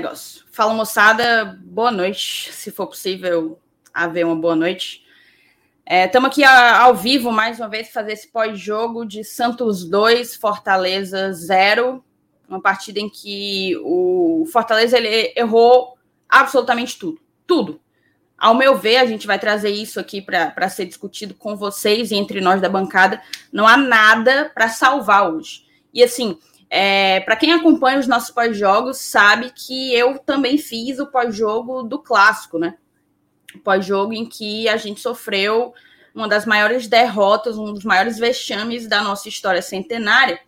negócio. Fala, moçada. Boa noite. Se for possível haver uma boa noite. Estamos é, aqui a, ao vivo, mais uma vez, fazer esse pós-jogo de Santos 2, Fortaleza 0. Uma partida em que o Fortaleza ele errou absolutamente tudo. Tudo. Ao meu ver, a gente vai trazer isso aqui para ser discutido com vocês e entre nós da bancada. Não há nada para salvar hoje. E assim, é, para quem acompanha os nossos pós-jogos, sabe que eu também fiz o pós-jogo do clássico, né? Pós-jogo em que a gente sofreu uma das maiores derrotas, um dos maiores vexames da nossa história centenária.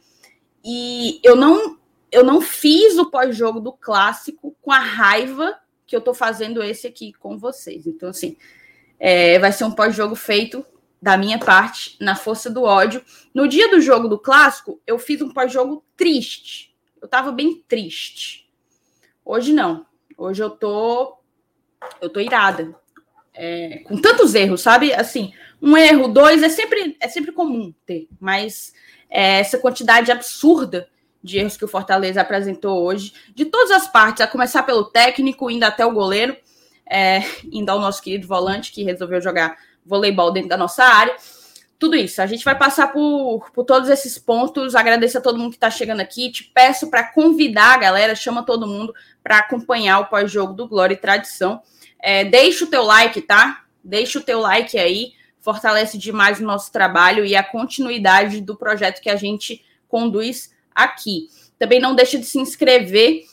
E eu não, eu não fiz o pós-jogo do clássico com a raiva que eu tô fazendo esse aqui com vocês. Então, assim, é, vai ser um pós-jogo feito da minha parte, na força do ódio. No dia do jogo do clássico, eu fiz um pós-jogo triste. Eu tava bem triste. Hoje não. Hoje eu tô. Eu tô irada. É, com tantos erros, sabe? Assim, um erro, dois, é sempre, é sempre comum ter, mas é, essa quantidade absurda de erros que o Fortaleza apresentou hoje, de todas as partes, a começar pelo técnico, indo até o goleiro, é, indo ao nosso querido volante que resolveu jogar voleibol dentro da nossa área. Tudo isso. A gente vai passar por, por todos esses pontos. Agradeço a todo mundo que está chegando aqui. Te peço para convidar a galera, chama todo mundo para acompanhar o pós-jogo do Glória e Tradição. É, deixa o teu like, tá? Deixa o teu like aí. Fortalece demais o nosso trabalho e a continuidade do projeto que a gente conduz aqui. Também não deixa de se inscrever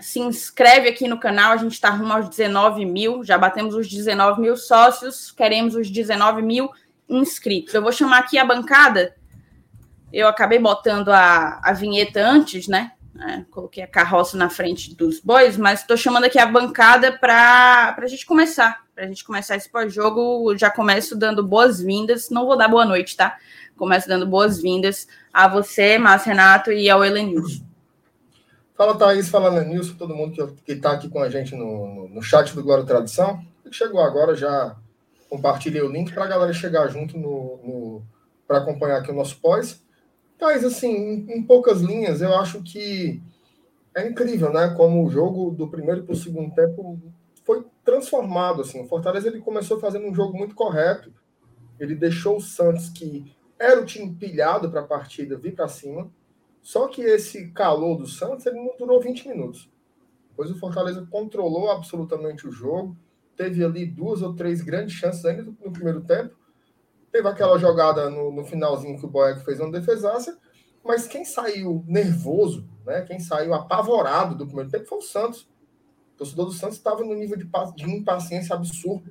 se inscreve aqui no canal, a gente está rumo aos 19 mil, já batemos os 19 mil sócios, queremos os 19 mil inscritos. Eu vou chamar aqui a bancada, eu acabei botando a, a vinheta antes, né? É, coloquei a carroça na frente dos bois, mas estou chamando aqui a bancada para a gente começar. Para a gente começar esse pós-jogo, já começo dando boas-vindas. Não vou dar boa noite, tá? Começo dando boas-vindas a você, Márcio Renato, e ao Helenilson. Fala, Thaís, fala, Lenilson, todo mundo que está aqui com a gente no, no, no, chat do Glória Tradição. Que chegou agora, já compartilhei o link para a galera chegar junto no, no para acompanhar aqui o nosso pós. Thaís, assim, em, em, poucas linhas, eu acho que é incrível, né? Como o jogo do primeiro para o segundo tempo foi transformado, assim. O Fortaleza ele começou fazendo um jogo muito correto. Ele deixou o Santos, que era o time pilhado para a partida, vir para cima só que esse calor do Santos ele não durou 20 minutos. Depois o Fortaleza controlou absolutamente o jogo, teve ali duas ou três grandes chances ainda no primeiro tempo. Teve aquela jogada no, no finalzinho que o Boeck fez uma defesaça, mas quem saiu nervoso, né, quem saiu apavorado do primeiro tempo foi o Santos. O torcedor do Santos estava no nível de, de impaciência absurdo,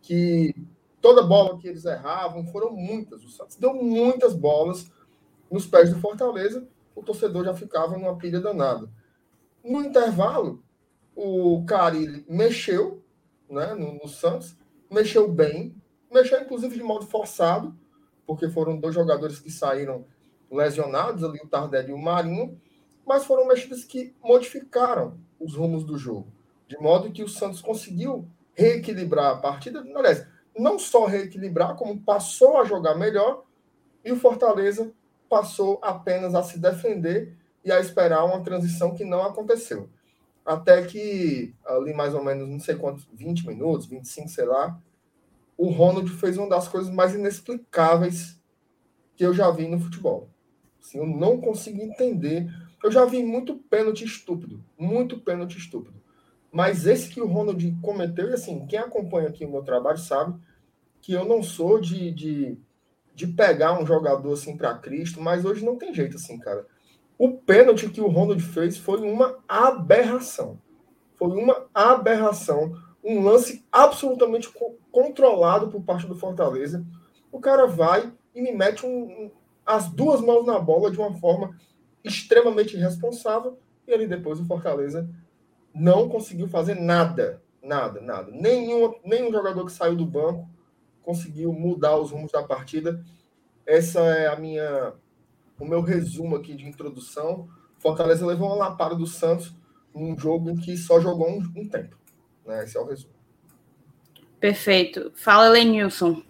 que toda bola que eles erravam foram muitas. O Santos deu muitas bolas nos pés do Fortaleza o torcedor já ficava numa pilha danada. No intervalo, o Carilli mexeu né, no, no, Santos, mexeu bem, mexeu inclusive de modo forçado, porque foram dois jogadores que saíram lesionados, ali o Tardelli e o Marinho, mas foram mexidas que modificaram os rumos do jogo, de modo que o Santos conseguiu reequilibrar a partida, aliás, não só reequilibrar, como passou a jogar melhor, e o Fortaleza passou apenas a se defender e a esperar uma transição que não aconteceu. Até que, ali mais ou menos, não sei quantos, 20 minutos, 25, sei lá, o Ronald fez uma das coisas mais inexplicáveis que eu já vi no futebol. Assim, eu não consigo entender. Eu já vi muito pênalti estúpido, muito pênalti estúpido. Mas esse que o Ronald cometeu, e assim, quem acompanha aqui o meu trabalho sabe que eu não sou de, de de pegar um jogador assim para Cristo, mas hoje não tem jeito assim, cara. O pênalti que o Ronald fez foi uma aberração. Foi uma aberração. Um lance absolutamente controlado por parte do Fortaleza. O cara vai e me mete um, um, as duas mãos na bola de uma forma extremamente irresponsável. E ali depois o Fortaleza não conseguiu fazer nada. Nada, nada. Nenhum, nenhum jogador que saiu do banco conseguiu mudar os rumos da partida. Essa é a minha o meu resumo aqui de introdução. Fortaleza levou uma lapada do Santos num jogo em que só jogou um, um tempo. Né? Esse é o resumo. Perfeito. Fala, Lenilson.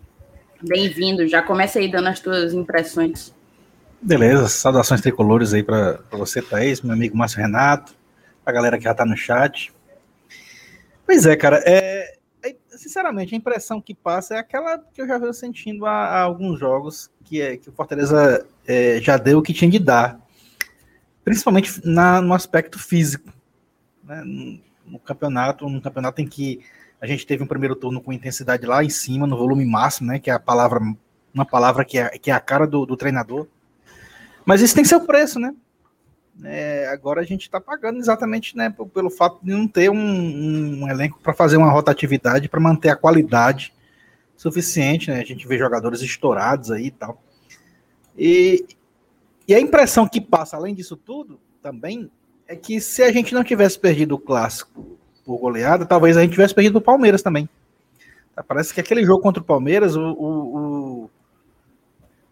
Bem-vindo. Já começa aí dando as tuas impressões. Beleza. Saudações tricolores aí para você, Thaís, meu amigo Márcio Renato. a galera que já tá no chat. Pois é, cara, é, é, sinceramente, a impressão que passa é aquela que eu já venho sentindo há, há alguns jogos, que é que o Fortaleza é, já deu o que tinha de dar, principalmente na, no aspecto físico. Né? No, no campeonato, no campeonato em que a gente teve um primeiro turno com intensidade lá em cima, no volume máximo, né? Que é a palavra, uma palavra que é, que é a cara do, do treinador. Mas isso tem seu preço, né? É, agora a gente está pagando exatamente né, pelo fato de não ter um, um elenco para fazer uma rotatividade, para manter a qualidade suficiente. Né? A gente vê jogadores estourados aí e tal. E, e a impressão que passa, além disso tudo, também, é que se a gente não tivesse perdido o clássico por goleada, talvez a gente tivesse perdido o Palmeiras também. Parece que aquele jogo contra o Palmeiras, o, o,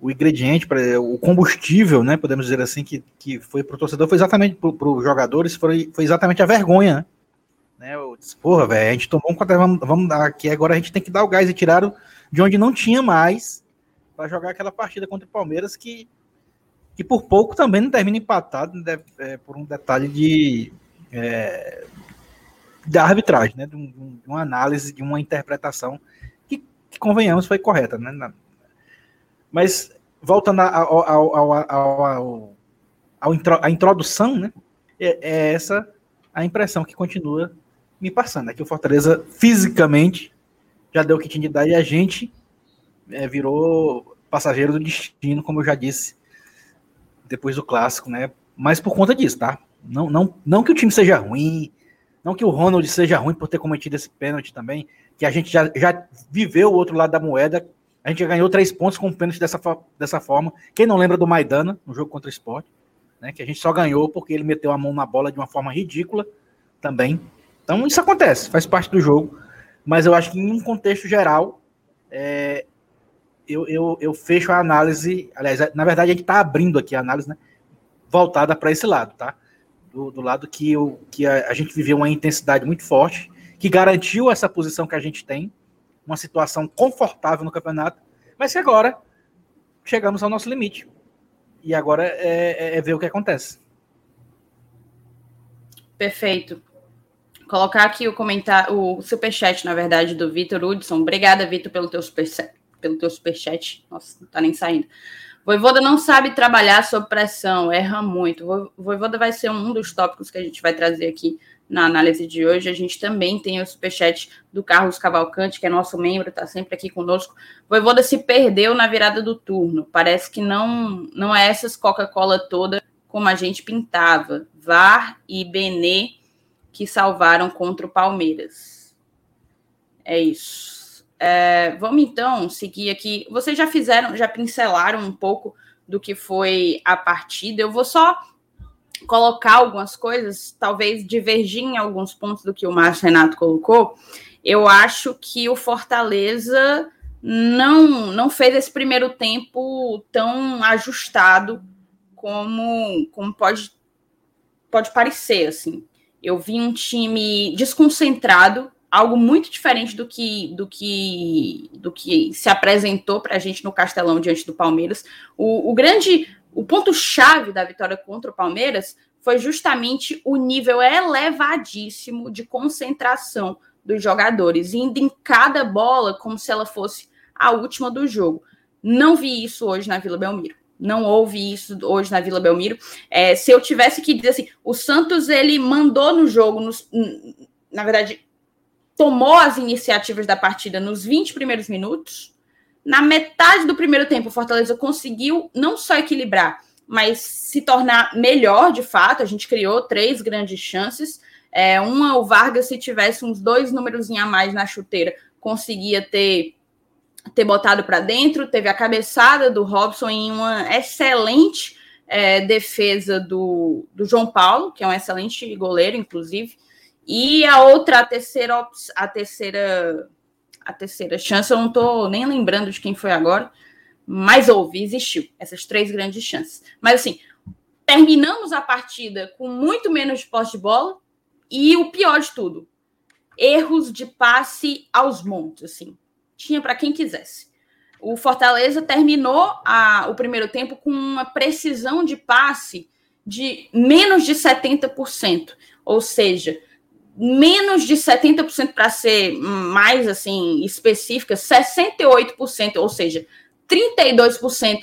o ingrediente, o combustível, né, podemos dizer assim, que, que foi para o torcedor, foi exatamente para os jogadores, foi, foi exatamente a vergonha. Né? Eu disse, porra, velho, a gente tomou um contra, vamos, vamos aqui, agora a gente tem que dar o gás e tiraram de onde não tinha mais para jogar aquela partida contra o Palmeiras que, que por pouco também não termina empatado né, é, por um detalhe de é, da arbitragem, né, de, um, de, uma análise, de uma interpretação que, que convenhamos foi correta, né, mas, voltando ao, ao, ao, ao, à introdução, né? É, é, essa a impressão que continua me passando. É que o Fortaleza, fisicamente, já deu o que tinha de dar e a gente é, virou passageiro do destino, como eu já disse, depois do clássico, né? Mas por conta disso, tá? Não, não, não que o time seja ruim, não que o Ronald seja ruim por ter cometido esse pênalti também, que a gente já, já viveu o outro lado da moeda a gente ganhou três pontos com o pênalti dessa, dessa forma. Quem não lembra do Maidana, no jogo contra o Sport, né, que a gente só ganhou porque ele meteu a mão na bola de uma forma ridícula também. Então isso acontece, faz parte do jogo. Mas eu acho que em um contexto geral, é, eu, eu, eu, fecho a análise. Aliás, na verdade, a gente está abrindo aqui a análise né, voltada para esse lado, tá? Do, do lado que, eu, que a, a gente viveu uma intensidade muito forte, que garantiu essa posição que a gente tem uma situação confortável no campeonato, mas que agora chegamos ao nosso limite. E agora é, é, é ver o que acontece. Perfeito. Colocar aqui o comentário, o superchat, na verdade, do Vitor Hudson. Obrigada, Vitor, pelo teu superchat. Pelo teu superchat. Nossa, não tá nem saindo. Voivoda não sabe trabalhar sob pressão, erra muito. Voivoda vai ser um dos tópicos que a gente vai trazer aqui na análise de hoje. A gente também tem o superchat do Carlos Cavalcante, que é nosso membro, está sempre aqui conosco. Voivoda se perdeu na virada do turno. Parece que não, não é essas Coca-Cola toda como a gente pintava. VAR e Benê que salvaram contra o Palmeiras. É isso. É, vamos então seguir aqui. Vocês já fizeram, já pincelaram um pouco do que foi a partida. Eu vou só colocar algumas coisas, talvez divergir em alguns pontos do que o Márcio Renato colocou, eu acho que o Fortaleza não, não fez esse primeiro tempo tão ajustado como, como pode, pode parecer, assim. Eu vi um time desconcentrado, algo muito diferente do que do que do que se apresentou para a gente no Castelão diante do Palmeiras. O, o grande o ponto-chave da vitória contra o Palmeiras foi justamente o nível elevadíssimo de concentração dos jogadores, indo em cada bola como se ela fosse a última do jogo. Não vi isso hoje na Vila Belmiro. Não houve isso hoje na Vila Belmiro. É, se eu tivesse que dizer assim, o Santos ele mandou no jogo, nos, na verdade, tomou as iniciativas da partida nos 20 primeiros minutos, na metade do primeiro tempo, o Fortaleza conseguiu não só equilibrar, mas se tornar melhor de fato. A gente criou três grandes chances. É, uma, o Vargas, se tivesse uns dois números a mais na chuteira, conseguia ter, ter botado para dentro. Teve a cabeçada do Robson em uma excelente é, defesa do, do João Paulo, que é um excelente goleiro, inclusive. E a outra, a terceira, a terceira a terceira chance, eu não estou nem lembrando de quem foi agora, mas houve, existiu essas três grandes chances. Mas assim, terminamos a partida com muito menos de posse de bola e o pior de tudo, erros de passe aos montes, assim. Tinha para quem quisesse. O Fortaleza terminou a, o primeiro tempo com uma precisão de passe de menos de 70%. ou seja, menos de 70% para ser mais assim específica, 68%, ou seja, 32%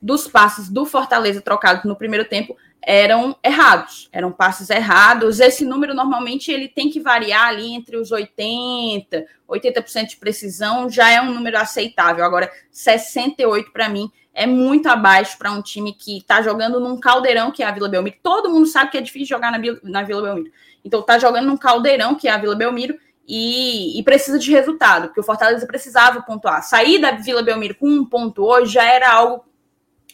dos passes do Fortaleza trocados no primeiro tempo eram errados, eram passes errados. Esse número normalmente ele tem que variar ali entre os 80, 80% de precisão, já é um número aceitável. Agora, 68 para mim é muito abaixo para um time que está jogando num caldeirão que é a Vila Belmiro. Todo mundo sabe que é difícil jogar na, na Vila Belmiro. Então tá jogando num caldeirão que é a Vila Belmiro e, e, precisa de resultado, porque o Fortaleza precisava pontuar. Sair da Vila Belmiro com um ponto hoje já era algo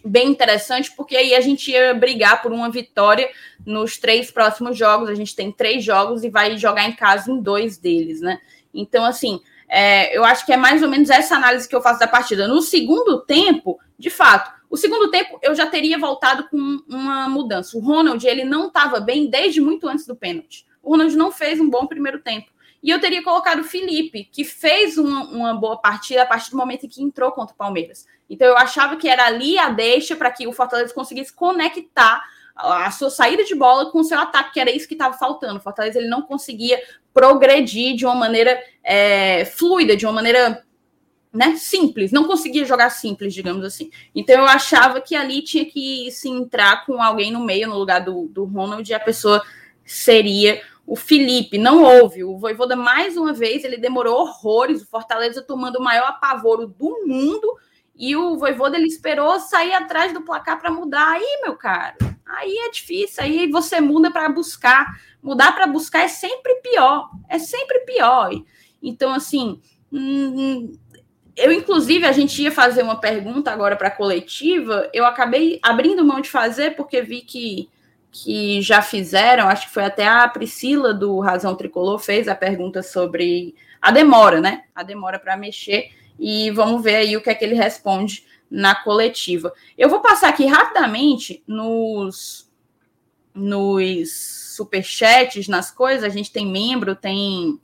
bem interessante, porque aí a gente ia brigar por uma vitória nos três próximos jogos. A gente tem três jogos e vai jogar em casa em dois deles, né? Então, assim, é, eu acho que é mais ou menos essa análise que eu faço da partida. No segundo tempo, de fato, o segundo tempo eu já teria voltado com uma mudança. O Ronald, ele não estava bem desde muito antes do pênalti. O Ronald não fez um bom primeiro tempo. E eu teria colocado o Felipe, que fez uma, uma, boa partida a partir do momento em que entrou contra o Palmeiras. Então eu achava que era ali a deixa para que o Fortaleza conseguisse conectar a sua saída de bola com o seu ataque, que era isso que estava faltando. O Fortaleza ele não conseguia progredir de uma maneira é, fluida, de uma maneira né, simples, não conseguia jogar simples, digamos assim. Então eu achava que ali tinha que se entrar com alguém no meio, no lugar do, do Ronald, e a pessoa seria o Felipe não houve. O Voivoda, mais uma vez, ele demorou horrores. O Fortaleza tomando o maior apavoro do mundo. E o Voivoda, ele esperou sair atrás do placar para mudar. Aí, meu cara, aí é difícil. Aí você muda para buscar. Mudar para buscar é sempre pior. É sempre pior. Então, assim, hum, eu, inclusive, a gente ia fazer uma pergunta agora para a coletiva. Eu acabei abrindo mão de fazer porque vi que que já fizeram, acho que foi até a Priscila do Razão Tricolor fez a pergunta sobre a demora, né? A demora para mexer e vamos ver aí o que é que ele responde na coletiva. Eu vou passar aqui rapidamente nos nos superchats, nas coisas, a gente tem membro, tem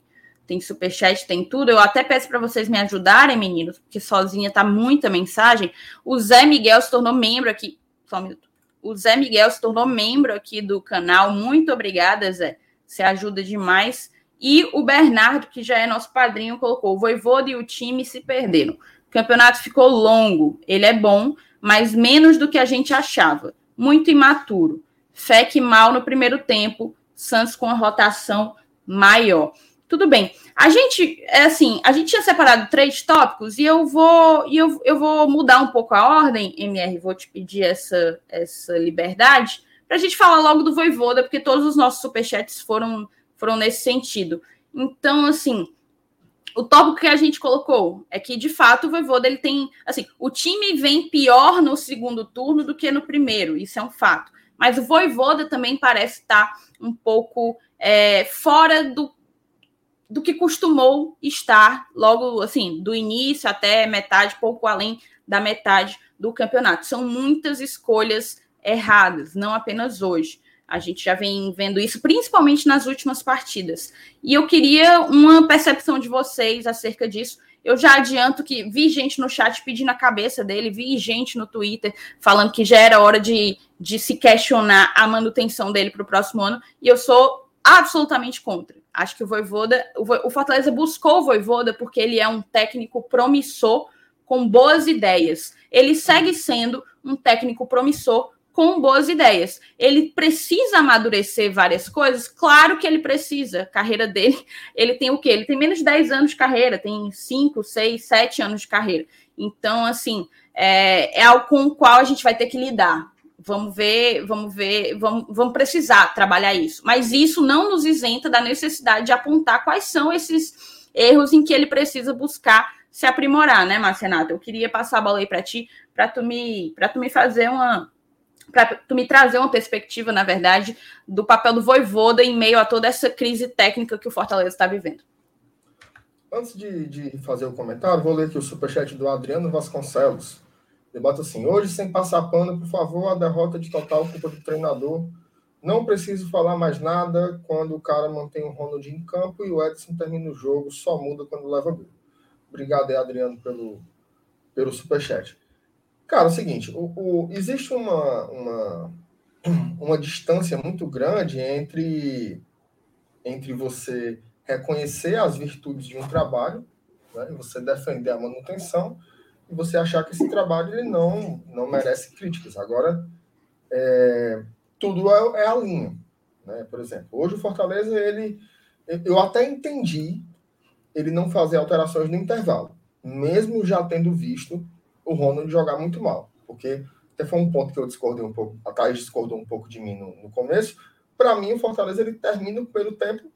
tem superchat, tem tudo. Eu até peço para vocês me ajudarem, meninos, porque sozinha tá muita mensagem. O Zé Miguel se tornou membro aqui. Só um minuto. O Zé Miguel se tornou membro aqui do canal. Muito obrigada, Zé. Você ajuda demais. E o Bernardo, que já é nosso padrinho, colocou: o Voivoda e o time se perderam. O campeonato ficou longo. Ele é bom, mas menos do que a gente achava. Muito imaturo. Fec mal no primeiro tempo. Santos com a rotação maior. Tudo bem. A gente, é assim, a gente tinha separado três tópicos e eu vou e eu, eu vou mudar um pouco a ordem, MR, vou te pedir essa, essa liberdade para a gente falar logo do Voivoda, porque todos os nossos superchats foram, foram nesse sentido. Então, assim, o tópico que a gente colocou é que, de fato, o Voivoda ele tem. Assim, o time vem pior no segundo turno do que no primeiro, isso é um fato. Mas o Voivoda também parece estar um pouco é, fora do do que costumou estar logo assim, do início até metade, pouco além da metade do campeonato. São muitas escolhas erradas, não apenas hoje. A gente já vem vendo isso, principalmente nas últimas partidas. E eu queria uma percepção de vocês acerca disso. Eu já adianto que vi gente no chat pedindo a cabeça dele, vi gente no Twitter falando que já era hora de, de se questionar a manutenção dele para o próximo ano, e eu sou absolutamente contra. Acho que o Voivoda, o Fortaleza buscou o Voivoda porque ele é um técnico promissor com boas ideias. Ele segue sendo um técnico promissor com boas ideias. Ele precisa amadurecer várias coisas? Claro que ele precisa. A carreira dele, ele tem o quê? Ele tem menos de 10 anos de carreira, tem 5, 6, 7 anos de carreira. Então, assim, é, é algo com o qual a gente vai ter que lidar. Vamos ver, vamos ver, vamos, vamos precisar trabalhar isso. Mas isso não nos isenta da necessidade de apontar quais são esses erros em que ele precisa buscar se aprimorar, né, Marcenata? Eu queria passar a bola aí para ti, para tu me, para tu me fazer uma para tu me trazer uma perspectiva, na verdade, do papel do Voivoda em meio a toda essa crise técnica que o Fortaleza está vivendo. Antes de, de, fazer o comentário, vou ler aqui o superchat do Adriano Vasconcelos. Ele bota assim: hoje, sem passar pano, por favor, a derrota de total culpa do treinador. Não preciso falar mais nada quando o cara mantém o Ronald em campo e o Edson termina o jogo, só muda quando leva gol. Obrigado aí, Adriano, pelo, pelo superchat. Cara, é o seguinte: o, o, existe uma, uma, uma distância muito grande entre entre você reconhecer as virtudes de um trabalho, né, você defender a manutenção, e você achar que esse trabalho ele não, não merece críticas. Agora, é, tudo é, é a linha. Né? Por exemplo, hoje o Fortaleza, ele, eu até entendi ele não fazer alterações no intervalo, mesmo já tendo visto o Ronald jogar muito mal, porque até foi um ponto que eu discordei um pouco, a Thaís discordou um pouco de mim no, no começo. Para mim, o Fortaleza ele termina pelo tempo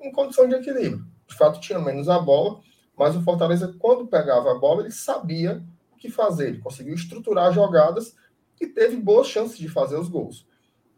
em condição de equilíbrio. De fato, tinha menos a bola, mas o Fortaleza, quando pegava a bola, ele sabia o que fazer, ele conseguiu estruturar jogadas e teve boas chances de fazer os gols.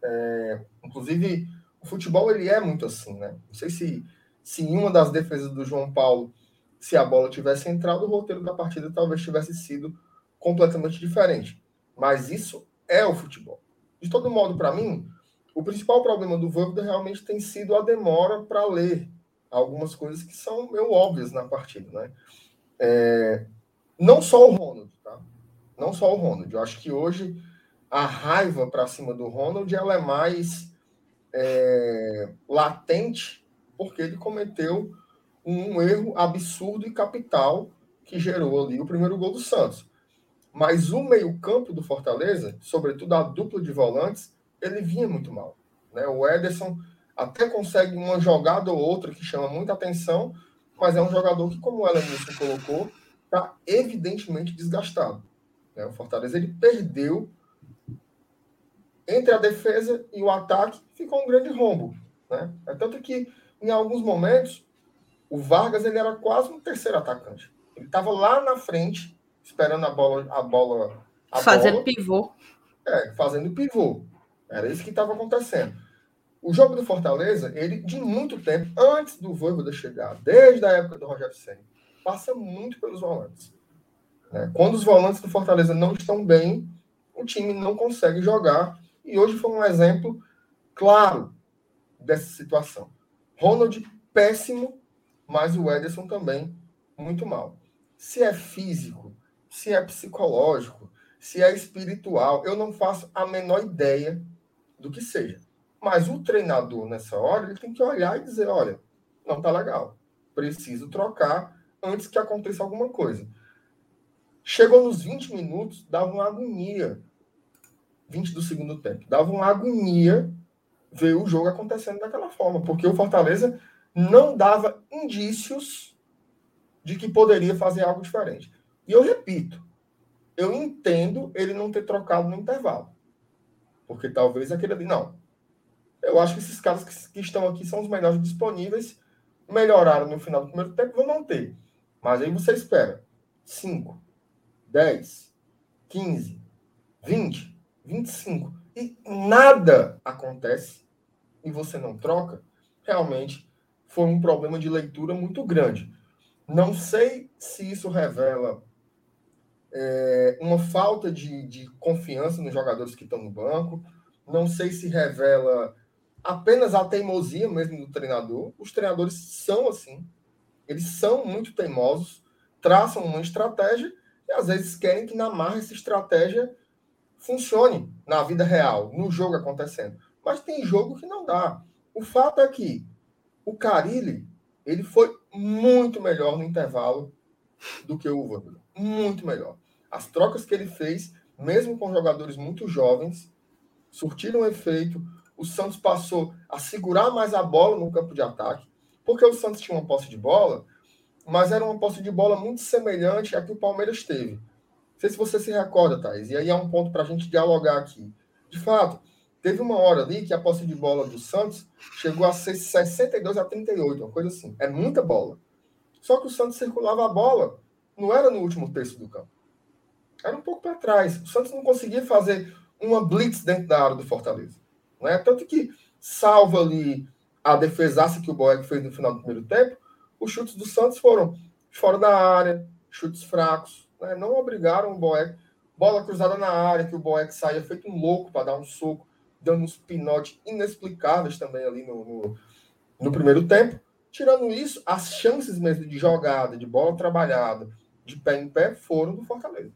É, inclusive, o futebol ele é muito assim, né? Não sei se, se em uma das defesas do João Paulo, se a bola tivesse entrado, o roteiro da partida talvez tivesse sido completamente diferente. Mas isso é o futebol. De todo modo, para mim, o principal problema do Voivoda realmente tem sido a demora para ler algumas coisas que são meio óbvias na partida, né? É, não só o Ronald, tá? Não só o Ronald. Eu acho que hoje a raiva para cima do Ronald ela é mais é, latente porque ele cometeu um erro absurdo e capital que gerou ali o primeiro gol do Santos. Mas o meio-campo do Fortaleza, sobretudo a dupla de volantes, ele vinha muito mal. Né? O Ederson até consegue uma jogada ou outra que chama muita atenção, mas é um jogador que, como o Elenilson colocou, está evidentemente desgastado. Né? O Fortaleza ele perdeu entre a defesa e o ataque, ficou um grande rombo. Né? É tanto que, em alguns momentos, o Vargas ele era quase um terceiro atacante. Ele estava lá na frente, esperando a bola. A bola a fazendo bola, pivô. É, fazendo pivô. Era isso que estava acontecendo. O jogo do Fortaleza, ele, de muito tempo, antes do Voivoda chegar, desde a época do Rogério Senna, passa muito pelos volantes. Né? Quando os volantes do Fortaleza não estão bem, o time não consegue jogar. E hoje foi um exemplo claro dessa situação. Ronald, péssimo, mas o Ederson também muito mal. Se é físico, se é psicológico, se é espiritual, eu não faço a menor ideia do que seja. Mas o treinador, nessa hora, ele tem que olhar e dizer: olha, não tá legal, preciso trocar antes que aconteça alguma coisa. Chegou nos 20 minutos, dava uma agonia. 20 do segundo tempo. Dava uma agonia ver o jogo acontecendo daquela forma, porque o Fortaleza não dava indícios de que poderia fazer algo diferente. E eu repito, eu entendo ele não ter trocado no intervalo. Porque talvez aquele ali. Não. Eu acho que esses caras que, que estão aqui são os melhores disponíveis. Melhoraram no final do primeiro tempo, vão manter. Mas aí você espera 5, 10, 15, 20, 25 e nada acontece e você não troca, realmente foi um problema de leitura muito grande. Não sei se isso revela é, uma falta de, de confiança nos jogadores que estão no banco. Não sei se revela apenas a teimosia mesmo do treinador. Os treinadores são assim. Eles são muito teimosos, traçam uma estratégia e às vezes querem que na marra essa estratégia funcione na vida real, no jogo acontecendo. Mas tem jogo que não dá. O fato é que o Carilli, ele foi muito melhor no intervalo do que o Vanderlei. Muito melhor. As trocas que ele fez, mesmo com jogadores muito jovens, surtiram efeito. O Santos passou a segurar mais a bola no campo de ataque, porque o Santos tinha uma posse de bola, mas era uma posse de bola muito semelhante à que o Palmeiras teve. Não sei se você se recorda, Thais, e aí é um ponto para a gente dialogar aqui. De fato, teve uma hora ali que a posse de bola do Santos chegou a ser 62 a 38, uma coisa assim. É muita bola. Só que o Santos circulava a bola, não era no último terço do campo era um pouco para trás. O Santos não conseguia fazer uma blitz dentro da área do Fortaleza. Né? Tanto que, salvo ali a defesaça que o Boeck fez no final do primeiro tempo, os chutes do Santos foram fora da área, chutes fracos. Né? Não obrigaram o Boeck. Bola cruzada na área, que o Boeck saía feito um louco para dar um soco, dando uns pinotes inexplicáveis também ali no, no, no primeiro tempo. Tirando isso, as chances mesmo de jogada, de bola trabalhada, de pé em pé, foram do Fortaleza.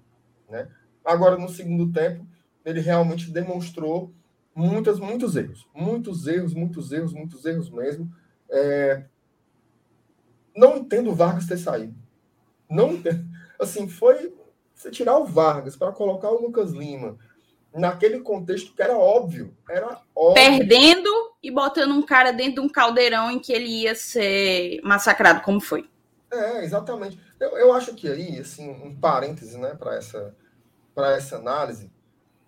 Né? Agora, no segundo tempo, ele realmente demonstrou muitas, muitos erros. Muitos erros, muitos erros, muitos erros mesmo. É... Não entendo o Vargas ter saído. Não entendo. Assim, foi você tirar o Vargas para colocar o Lucas Lima naquele contexto que era óbvio. Era óbvio. Perdendo e botando um cara dentro de um caldeirão em que ele ia ser massacrado, como foi. É, exatamente. Eu, eu acho que aí, assim, um parêntese, né, para essa, essa análise,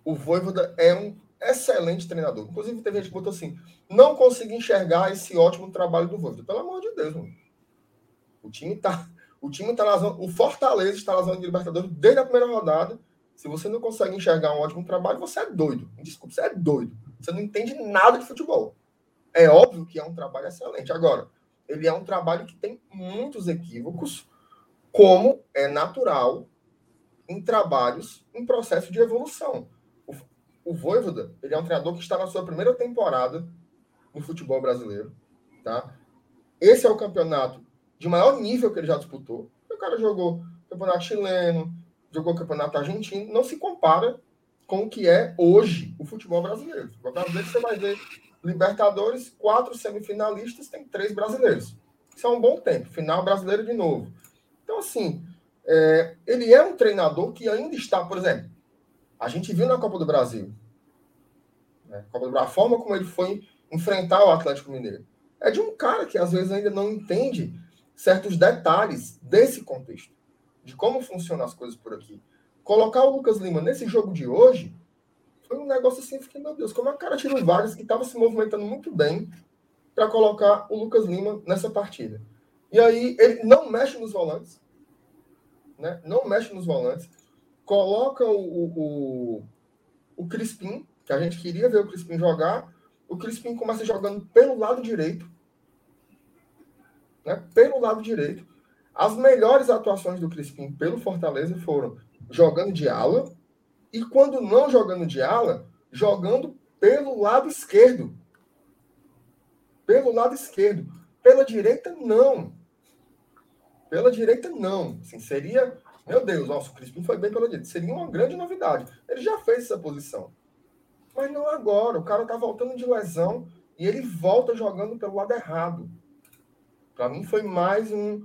o Voivoda é um excelente treinador. Inclusive, teve gente que botou assim: não consigo enxergar esse ótimo trabalho do Voivoda. Pelo amor de Deus, mano. O time tá. O time tá na zona. O Fortaleza está na zona de Libertadores desde a primeira rodada. Se você não consegue enxergar um ótimo trabalho, você é doido. Desculpa, você é doido. Você não entende nada de futebol. É óbvio que é um trabalho excelente. Agora, ele é um trabalho que tem muitos equívocos, como é natural em trabalhos em processo de evolução. O, Voivoda, ele é um treinador que está na sua primeira temporada no futebol brasileiro, tá? Esse é o campeonato de maior nível que ele já disputou. O cara jogou campeonato chileno, jogou campeonato argentino, não se compara com o que é hoje o futebol brasileiro. O futebol brasileiro você vai ver Libertadores, quatro semifinalistas, tem três brasileiros. Isso é um bom tempo. Final brasileiro de novo. Então, assim, é, ele é um treinador que ainda está, por exemplo, a gente viu na Copa do Brasil, né, Copa do Brasil, a forma como ele foi enfrentar o Atlético Mineiro. É de um cara que às vezes ainda não entende certos detalhes desse contexto, de como funcionam as coisas por aqui. Colocar o Lucas Lima nesse jogo de hoje foi um negócio assim, fiquei, meu Deus, como o cara tira o Vargas, que estava se movimentando muito bem, para colocar o Lucas Lima nessa partida. E aí ele não mexe nos volantes, né? não mexe nos volantes, coloca o, o, o Crispim, que a gente queria ver o Crispim jogar, o Crispim começa jogando pelo lado direito, né? pelo lado direito. As melhores atuações do Crispim pelo Fortaleza foram jogando de ala, e quando não jogando de ala, jogando pelo lado esquerdo. Pelo lado esquerdo. Pela direita, não. Pela direita, não. Assim, seria. Meu Deus, nossa, o Crispim foi bem pela direita. Seria uma grande novidade. Ele já fez essa posição. Mas não agora. O cara tá voltando de lesão e ele volta jogando pelo lado errado. Para mim foi mais um,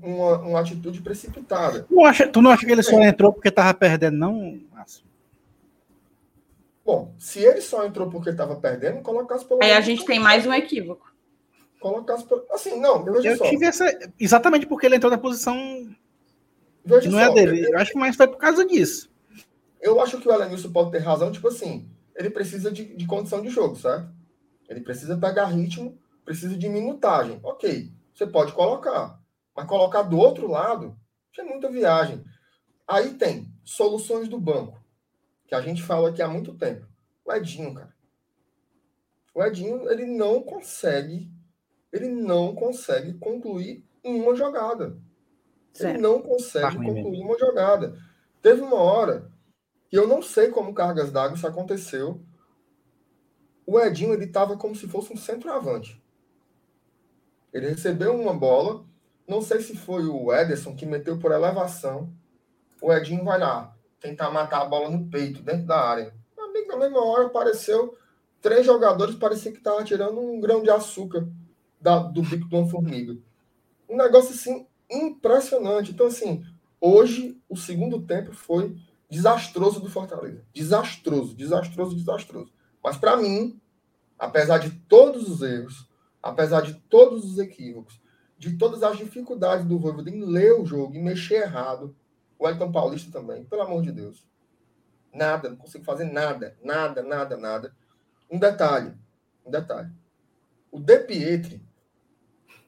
uma, uma atitude precipitada. Tu, acha, tu não acha que ele só entrou porque estava perdendo, não? Bom, se ele só entrou porque estava perdendo, colocasse pelo. Aí a gente tem mais um equívoco. Colocasse pelo. Assim, não, eu só. tive essa. Exatamente porque ele entrou na posição. Veja não é só, é dele. Eu, eu acho que mais foi por causa disso. Eu acho que o Elenilson pode ter razão, tipo assim, ele precisa de, de condição de jogo, certo? Ele precisa pegar ritmo, precisa de minutagem. Ok, você pode colocar. Mas colocar do outro lado, é muita viagem. Aí tem soluções do banco, que a gente fala aqui há muito tempo. O Edinho, cara. O Edinho, ele não consegue, ele não consegue concluir uma jogada. Certo. Ele não consegue concluir uma jogada. Teve uma hora que eu não sei como cargas d'água isso aconteceu. O Edinho, ele estava como se fosse um centroavante. Ele recebeu uma bola, não sei se foi o Ederson que meteu por elevação. O Edinho vai lá, tentar matar a bola no peito, dentro da área. Na mesma hora apareceu três jogadores, parecia que estavam tirando um grão de açúcar da, do bico de uma formiga. Um negócio assim impressionante. Então, assim, hoje o segundo tempo foi desastroso do Fortaleza. Desastroso, desastroso, desastroso. Mas para mim, apesar de todos os erros, apesar de todos os equívocos, de todas as dificuldades do Voivoda em ler o jogo e mexer errado. O Elton Paulista também, pelo amor de Deus. Nada, não consigo fazer nada, nada, nada, nada. Um detalhe, um detalhe. O De Pietri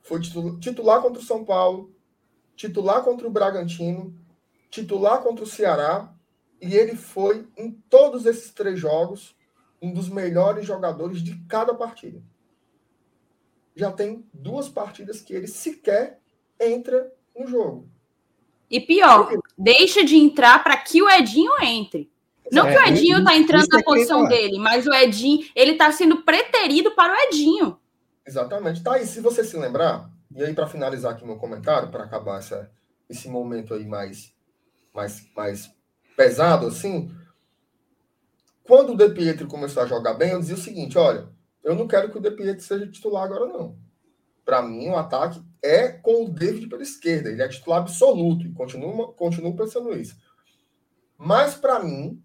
foi titular contra o São Paulo, titular contra o Bragantino, titular contra o Ceará, e ele foi, em todos esses três jogos, um dos melhores jogadores de cada partida já tem duas partidas que ele sequer entra no jogo. E pior, deixa de entrar para que o Edinho entre. Não é, que o Edinho está entrando na posição dele, mas o Edinho, ele está sendo preterido para o Edinho. Exatamente. Tá aí, se você se lembrar, e aí para finalizar aqui meu comentário, para acabar essa, esse momento aí mais, mais, mais pesado assim, quando o De Pietro começou a jogar bem, eu dizia o seguinte, olha, eu não quero que o De Pietro seja titular agora, não. Para mim, o ataque é com o David pela esquerda. Ele é titular absoluto e continuo, continuo pensando isso. Mas, para mim,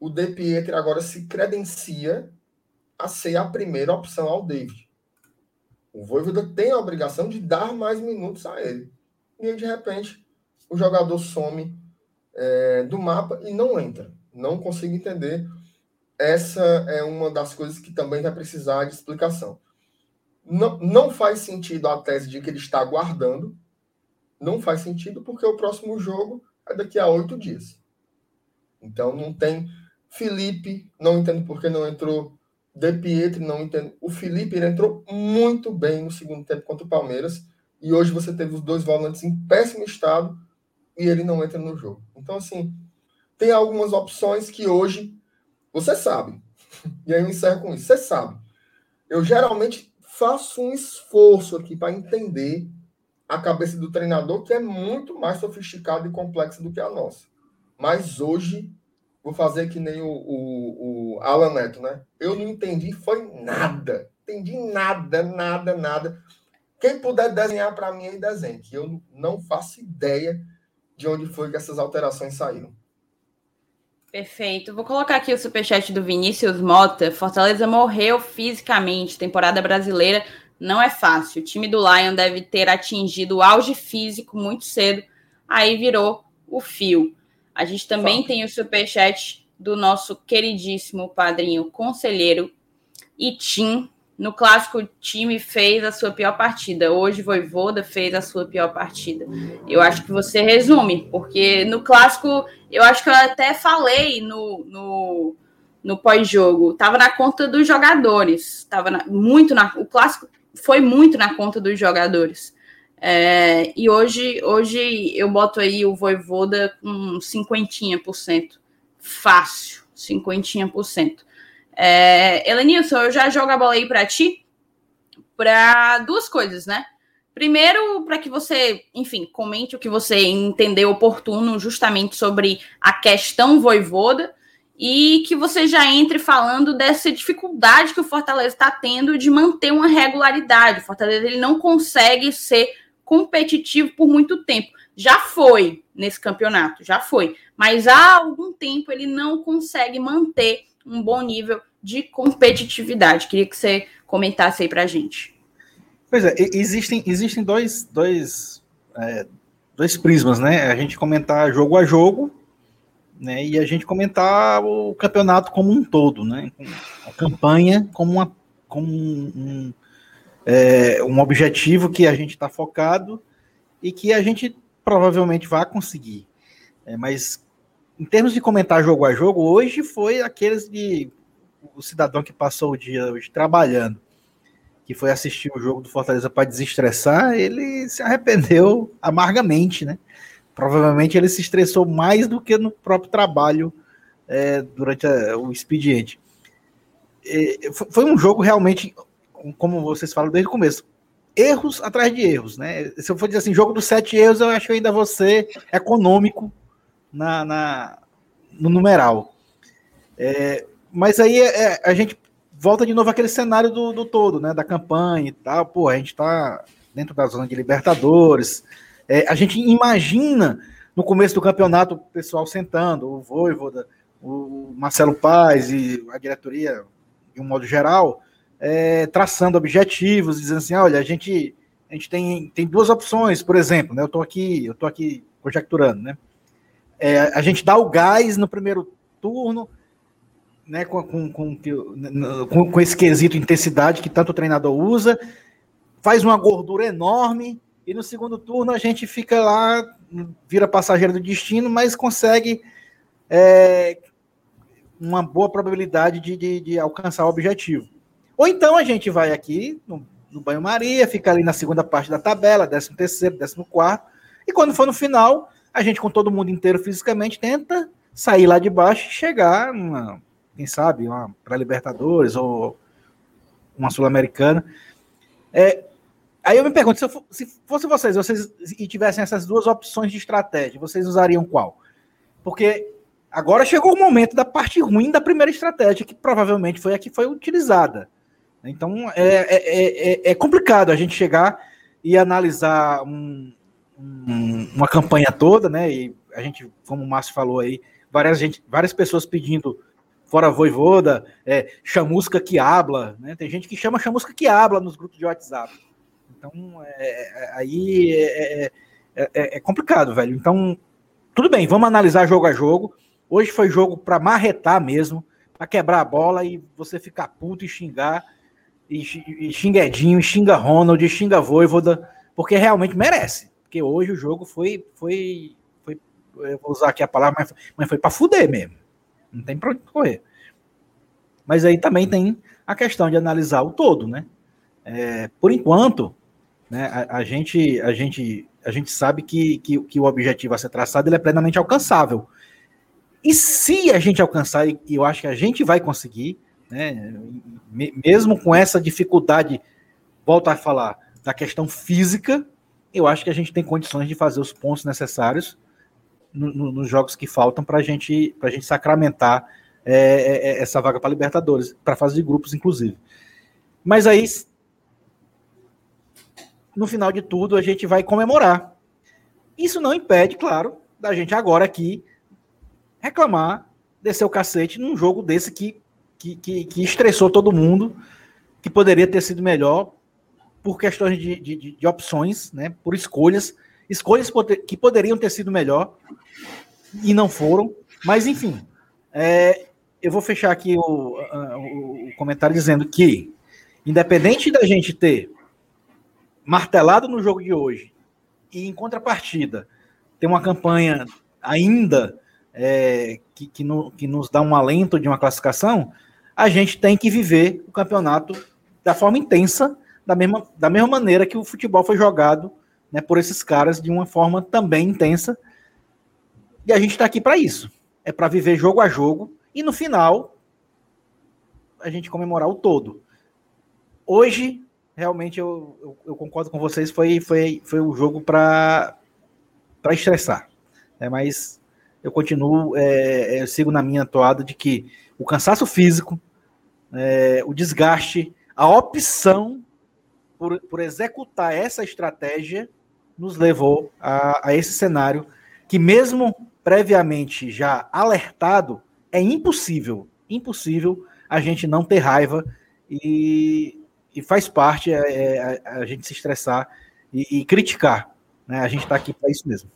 o De Pietri agora se credencia a ser a primeira opção ao David. O Voivoda tem a obrigação de dar mais minutos a ele. E aí, de repente, o jogador some é, do mapa e não entra. Não consigo entender. Essa é uma das coisas que também vai precisar de explicação. Não, não faz sentido a tese de que ele está aguardando. Não faz sentido porque o próximo jogo é daqui a oito dias. Então não tem. Felipe, não entendo por que não entrou. De Pietri, não entendo. O Felipe entrou muito bem no segundo tempo contra o Palmeiras. E hoje você teve os dois volantes em péssimo estado e ele não entra no jogo. Então, assim, tem algumas opções que hoje você sabe. E aí eu encerro com isso. Você sabe. Eu geralmente faço um esforço aqui para entender a cabeça do treinador, que é muito mais sofisticada e complexa do que a nossa. Mas hoje, vou fazer que nem o, o, o Alan Neto, né? Eu não entendi, foi nada. Entendi nada, nada, nada. Quem puder desenhar para mim aí, desenhe, que eu não faço ideia de onde foi que essas alterações saíram. Perfeito. Vou colocar aqui o superchat do Vinícius Mota. Fortaleza morreu fisicamente. Temporada brasileira não é fácil. O time do Lion deve ter atingido o auge físico muito cedo. Aí virou o fio. A gente também Fala. tem o superchat do nosso queridíssimo padrinho conselheiro Itim. No clássico, o time fez a sua pior partida. Hoje, Voivoda fez a sua pior partida. Eu acho que você resume, porque no clássico, eu acho que eu até falei no, no, no pós-jogo. Tava na conta dos jogadores. Tava na, muito na. O clássico foi muito na conta dos jogadores. É, e hoje, hoje eu boto aí o Voivoda com cinquentinha por cento. Fácil, cinquentinha por cento. É, Elenilson, eu já jogo a bola aí para ti para duas coisas, né? Primeiro, para que você, enfim, comente o que você entendeu oportuno justamente sobre a questão voivoda e que você já entre falando dessa dificuldade que o Fortaleza está tendo de manter uma regularidade. O Fortaleza ele não consegue ser competitivo por muito tempo. Já foi nesse campeonato, já foi, mas há algum tempo ele não consegue manter um bom nível de competitividade. Queria que você comentasse aí para a gente. Pois é, existem, existem dois, dois, é, dois prismas, né? A gente comentar jogo a jogo, né? E a gente comentar o campeonato como um todo, né? A campanha como, uma, como um, é, um objetivo que a gente está focado e que a gente provavelmente vai conseguir. É, mas em termos de comentar jogo a jogo, hoje foi aqueles de o cidadão que passou o dia hoje trabalhando, que foi assistir o jogo do Fortaleza para desestressar, ele se arrependeu amargamente, né? Provavelmente ele se estressou mais do que no próprio trabalho é, durante a, o expediente. E, foi um jogo realmente, como vocês falam desde o começo, erros atrás de erros, né? Se eu for dizer assim, jogo dos sete erros, eu acho ainda vou ser econômico na, na no numeral. É, mas aí é, a gente volta de novo aquele cenário do, do, todo, né? Da campanha e tal. Pô, a gente está dentro da zona de Libertadores. É, a gente imagina no começo do campeonato o pessoal sentando, o Voivoda, o Marcelo Paz e a diretoria, de um modo geral, é, traçando objetivos, dizendo assim: olha, a gente, a gente tem, tem duas opções, por exemplo, né? Eu estou aqui, eu estou aqui conjecturando, né? é, a gente dá o gás no primeiro turno, né, com, com, com, com, com esse quesito intensidade que tanto o treinador usa, faz uma gordura enorme, e no segundo turno a gente fica lá, vira passageiro do destino, mas consegue é, uma boa probabilidade de, de, de, alcançar o objetivo. Ou então a gente vai aqui no, no banho-maria, fica ali na segunda parte da tabela, 13 terceiro, 14 quarto, e quando for no final, a gente, com todo mundo inteiro fisicamente, tenta sair lá de baixo e chegar, uma, quem sabe, para Libertadores ou uma Sul-Americana. É, aí eu me pergunto, se, se, fosse vocês, vocês e tivessem essas duas opções de estratégia, vocês usariam qual? Porque agora chegou o momento da parte ruim da primeira estratégia, que provavelmente foi a que foi utilizada. Então é, é, é, é complicado a gente chegar e analisar um, um, uma campanha toda, né? E a gente, como o Márcio falou aí, várias, gente, várias pessoas pedindo fora voivoda, é, chamusca que habla, né? Tem gente que chama chamusca que habla nos grupos de WhatsApp. Então, é, é aí é, é, é, complicado, velho. Então, tudo bem, vamos analisar jogo a jogo. Hoje foi jogo para marretar mesmo, para quebrar a bola e você ficar puto e xingar, e, xinga Edinho, xinga Ronald, e xinga Voivoda, porque realmente merece. Porque hoje o jogo foi, foi, foi eu vou usar aqui a palavra, mas, mas foi para fuder mesmo. Não tem para onde correr. Mas aí também tem a questão de analisar o todo, né? É, por enquanto, né, a, a, gente, a, gente, a gente sabe que, que, que, o objetivo a ser traçado ele é plenamente alcançável. E se a gente alcançar, e eu acho que a gente vai conseguir, né, mesmo com essa dificuldade, volto a falar, da questão física, eu acho que a gente tem condições de fazer os pontos necessários no, no, nos jogos que faltam para gente, a gente sacramentar é, é, é essa vaga para Libertadores, para fase de grupos, inclusive. Mas aí, no final de tudo, a gente vai comemorar. Isso não impede, claro, da gente agora aqui reclamar, descer o cacete num jogo desse que, que, que, que estressou todo mundo, que poderia ter sido melhor por questões de, de, de opções, né, por escolhas, escolhas que poderiam ter sido melhor e não foram, mas enfim, é, eu vou fechar aqui o, o, comentário dizendo que, independente da gente ter martelado no jogo de hoje e em contrapartida ter uma campanha ainda é, que, que, no, que, nos dá um alento de uma classificação, a gente tem que viver o campeonato da forma intensa, da mesma, da mesma maneira que o futebol foi jogado né, por esses caras de uma forma também intensa. E a gente está aqui para isso. É para viver jogo a jogo e no final a gente comemorar o todo. Hoje, realmente, eu, eu, eu concordo com vocês, foi, foi, foi um jogo para estressar. É, mas eu continuo, é, é, eu sigo na minha toada de que o cansaço físico, é, o desgaste, a opção por, por executar essa estratégia nos levou a, a esse cenário que, mesmo previamente já alertado, é impossível, impossível a gente não ter raiva e, e faz parte é, é, a, a, gente se estressar e, e criticar. Né? A gente está aqui para isso mesmo.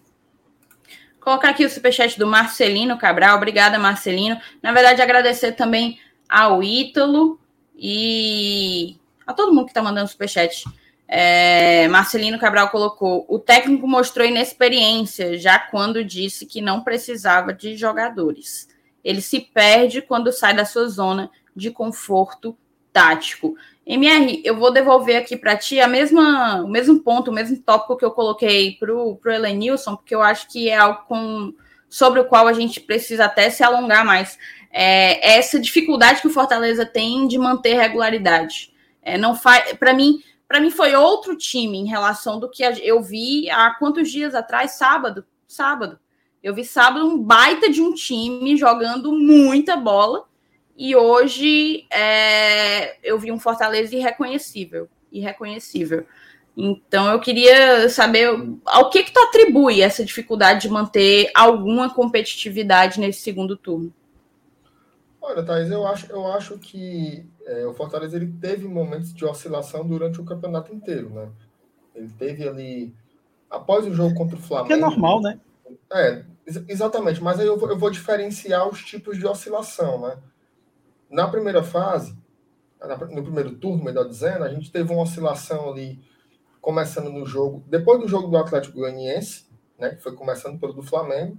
Colocar aqui o superchat do Marcelino Cabral. Obrigada, Marcelino. Na verdade, agradecer também ao Ítalo e a todo mundo que está mandando superchat. É, Marcelino Cabral colocou: o técnico mostrou inexperiência já quando disse que não precisava de jogadores. Ele se perde quando sai da sua zona de conforto tático. MR, eu vou devolver aqui para ti a mesma, o mesmo ponto, o mesmo tópico que eu coloquei para o Elenilson, porque eu acho que é algo com, sobre o qual a gente precisa até se alongar mais. É, essa dificuldade que o Fortaleza tem de manter regularidade. É, não faz, para mim, para mim foi outro time em relação do que eu vi há quantos dias atrás, sábado, sábado. Eu vi sábado um baita de um time jogando muita bola e hoje é, eu vi um Fortaleza irreconhecível. Irreconhecível. Então eu queria saber ao que que tu atribui essa dificuldade de manter alguma competitividade nesse segundo turno. Olha, Thaís, eu acho, eu acho que é, o Fortaleza ele teve momentos de oscilação durante o campeonato inteiro, né? Ele teve ali após o jogo contra o Flamengo. Que é normal, né? É, ex exatamente. Mas aí eu vou, eu vou diferenciar os tipos de oscilação, né? Na primeira fase, no primeiro turno, melhor dizendo, a gente teve uma oscilação ali, começando no jogo, depois do jogo do Atlético Goianiense, né, que foi começando pelo do Flamengo,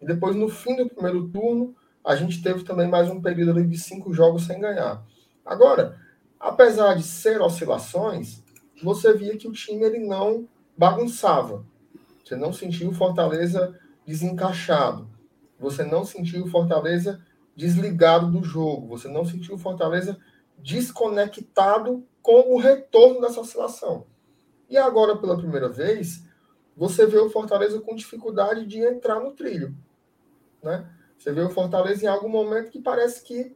e depois no fim do primeiro turno, a gente teve também mais um período ali de cinco jogos sem ganhar. Agora, apesar de ser oscilações, você via que o time ele não bagunçava. Você não sentiu o Fortaleza desencaixado. Você não sentiu o Fortaleza desligado do jogo. Você não sentiu o Fortaleza desconectado com o retorno dessa oscilação. E agora, pela primeira vez, você vê o Fortaleza com dificuldade de entrar no trilho. Né? Você vê o Fortaleza em algum momento que parece que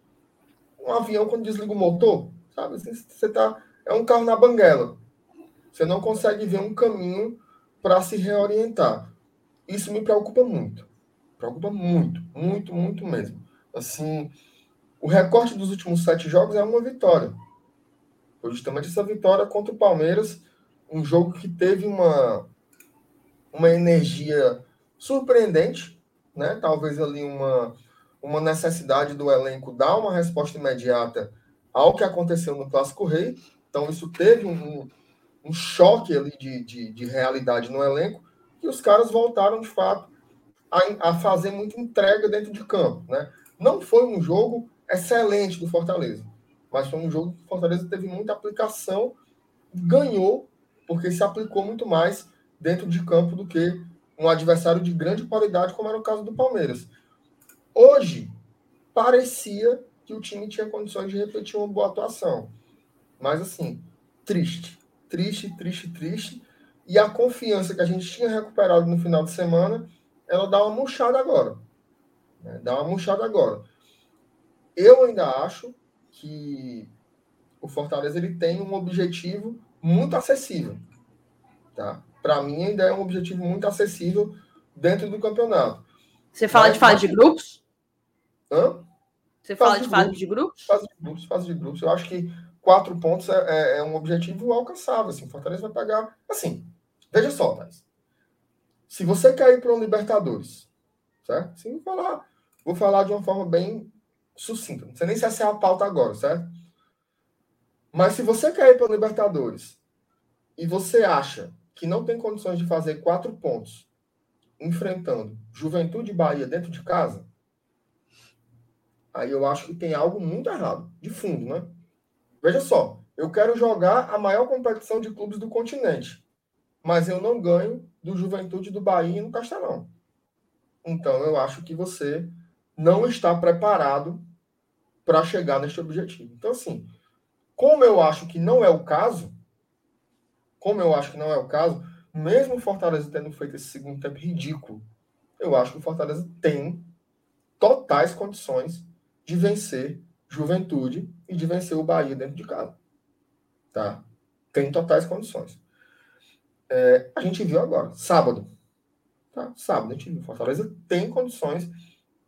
um avião, quando desliga o motor, Sabe? Você tá, é um carro na banguela. Você não consegue ver um caminho para se reorientar. Isso me preocupa muito. Preocupa muito, muito, muito mesmo. Assim, o recorte dos últimos sete jogos é uma vitória. Foi justamente essa vitória contra o Palmeiras, um jogo que teve uma, uma energia surpreendente, né? Talvez ali uma, uma necessidade do elenco dar uma resposta imediata ao que aconteceu no Clássico Rei. Então, isso teve um, um choque ali de, de, de, realidade no elenco, e os caras voltaram, de fato, a, a fazer muita entrega dentro de campo. Né? Não foi um jogo excelente do Fortaleza, mas foi um jogo que o Fortaleza teve muita aplicação, ganhou, porque se aplicou muito mais dentro de campo do que um adversário de grande qualidade, como era o caso do Palmeiras. Hoje, parecia que o time tinha condições de repetir uma boa atuação. Mas, assim, triste. Triste, triste, triste. E a confiança que a gente tinha recuperado no final de semana, ela dá uma murchada agora. Né? Dá uma murchada agora. Eu ainda acho que o Fortaleza ele tem um objetivo muito acessível. Tá? Para mim, ainda é um objetivo muito acessível dentro do campeonato. Você fala Mas, de fase de grupos? Hã? Você fala de, fase de grupos? Fase de grupos, fase de grupos. Eu acho que quatro pontos é, é, é um objetivo alcançável. Assim. Fortaleza vai pegar. Assim, veja só, Thais. Se você quer ir para o Libertadores, certo? Sim, falar, vou falar de uma forma bem sucinta. Não sei nem se essa é a pauta agora, certo? Mas se você quer ir para o Libertadores e você acha que não tem condições de fazer quatro pontos enfrentando Juventude e Bahia dentro de casa, aí eu acho que tem algo muito errado, de fundo, né? Veja só, eu quero jogar a maior competição de clubes do continente, mas eu não ganho do Juventude do Bahia no Castelão. Então eu acho que você não está preparado para chegar neste objetivo. Então, assim, como eu acho que não é o caso, como eu acho que não é o caso, mesmo o Fortaleza tendo feito esse segundo tempo ridículo, eu acho que o Fortaleza tem totais condições de vencer Juventude e de vencer o Bahia dentro de casa. Tá? Tem totais condições. É, a gente viu agora, sábado. Tá? Sábado, a gente viu. Fortaleza tem condições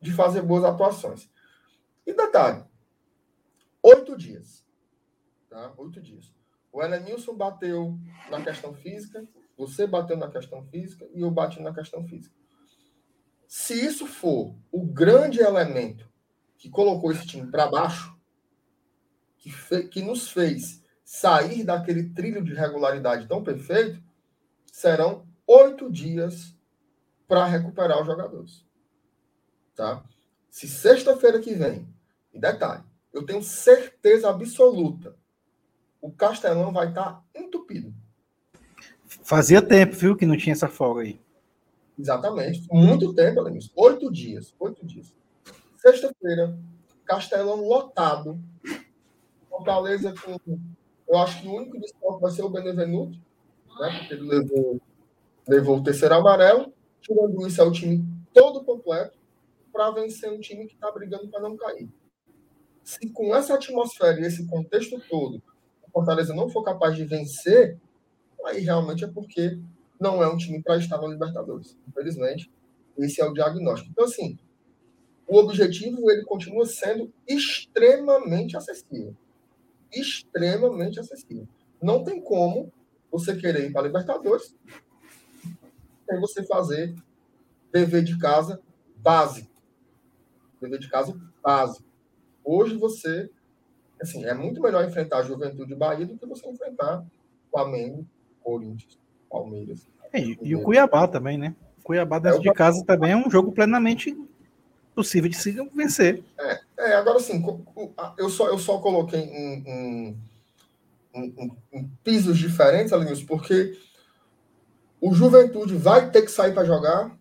de fazer boas atuações. E detalhe: oito dias. Tá? Oito dias. O Elenilson bateu na questão física, você bateu na questão física e eu bati na questão física. Se isso for o grande elemento que colocou esse time para baixo, que, que nos fez sair daquele trilho de regularidade tão perfeito, serão oito dias para recuperar os jogadores. Tá? Se sexta-feira que vem, e detalhe, eu tenho certeza absoluta, o Castelão vai estar tá entupido. Fazia tempo, viu, que não tinha essa folga aí. Exatamente. Muito tempo, Alemis. Oito dias. Oito dias. Sexta-feira, Castelão lotado. Fortaleza com. Eu acho que o único desfalque vai ser o Benevenuto, né? Porque ele levou, levou o terceiro amarelo. Tirando isso, é o time todo completo para vencer um time que está brigando para não cair. Se com essa atmosfera e esse contexto todo, o Fortaleza não for capaz de vencer, aí realmente é porque não é um time para estar na Libertadores. Infelizmente, esse é o diagnóstico. Então, assim, o objetivo ele continua sendo extremamente acessível. Extremamente acessível. Não tem como você querer ir para a Libertadores sem você fazer dever de casa básico. Dever de casa básico. Hoje você, assim, é muito melhor enfrentar a Juventude Bahia do que você enfrentar Flamengo, Corinthians, Palmeiras. É, e, o Cuiabá também, né? Cuiabá dentro é, de casa também é um jogo plenamente possível de se vencer. É, é, agora sim, eu só, eu só coloquei em, em, em, em pisos diferentes, Alinhos, porque o Juventude vai ter que sair para jogar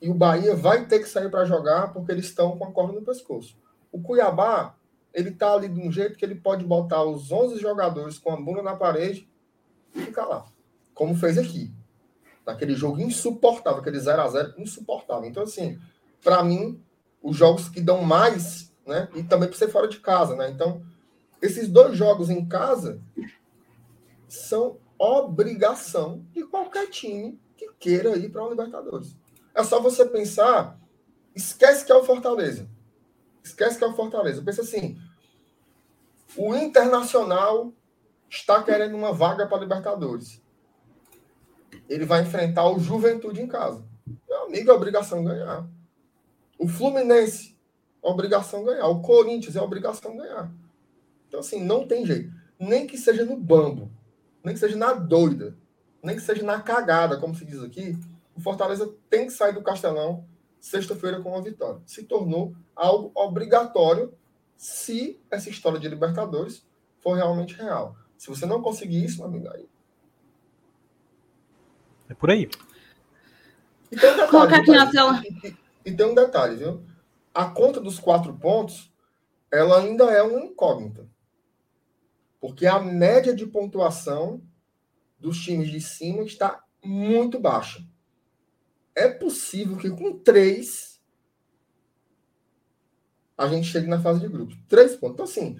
e o Bahia vai ter que sair para jogar porque eles estão com a corda no pescoço. O Cuiabá, ele tá ali de um jeito que ele pode botar os 11 jogadores com a bunda na parede e ficar lá, como fez aqui. Naquele jogo insuportável, aquele 0 a 0 insuportável. Então, assim, para mim, os jogos que dão mais, né? E também para ser fora de casa, né? Então, esses dois jogos em casa são obrigação de qualquer time que queira ir para a Libertadores. É só você pensar, esquece que é o Fortaleza. Esquece que é o Fortaleza. Pensa assim, o Internacional está querendo uma vaga para Libertadores. Ele vai enfrentar o Juventude em casa. Meu amigo, é obrigação ganhar. O Fluminense, é obrigação ganhar. O Corinthians é obrigação ganhar. Então, assim, não tem jeito. Nem que seja no bambo, nem que seja na doida, nem que seja na cagada, como se diz aqui, o Fortaleza tem que sair do Castelão sexta-feira com uma vitória. Se tornou algo obrigatório se essa história de Libertadores for realmente real. Se você não conseguir isso, meu amigo, aí. É por aí. E tem um detalhe, aqui na tela. E, e tem um detalhe, viu? A conta dos quatro pontos, ela ainda é uma incógnita. Porque a média de pontuação dos times de cima está muito baixa. É possível que com três a gente chegue na fase de grupos. Três pontos. Então, assim,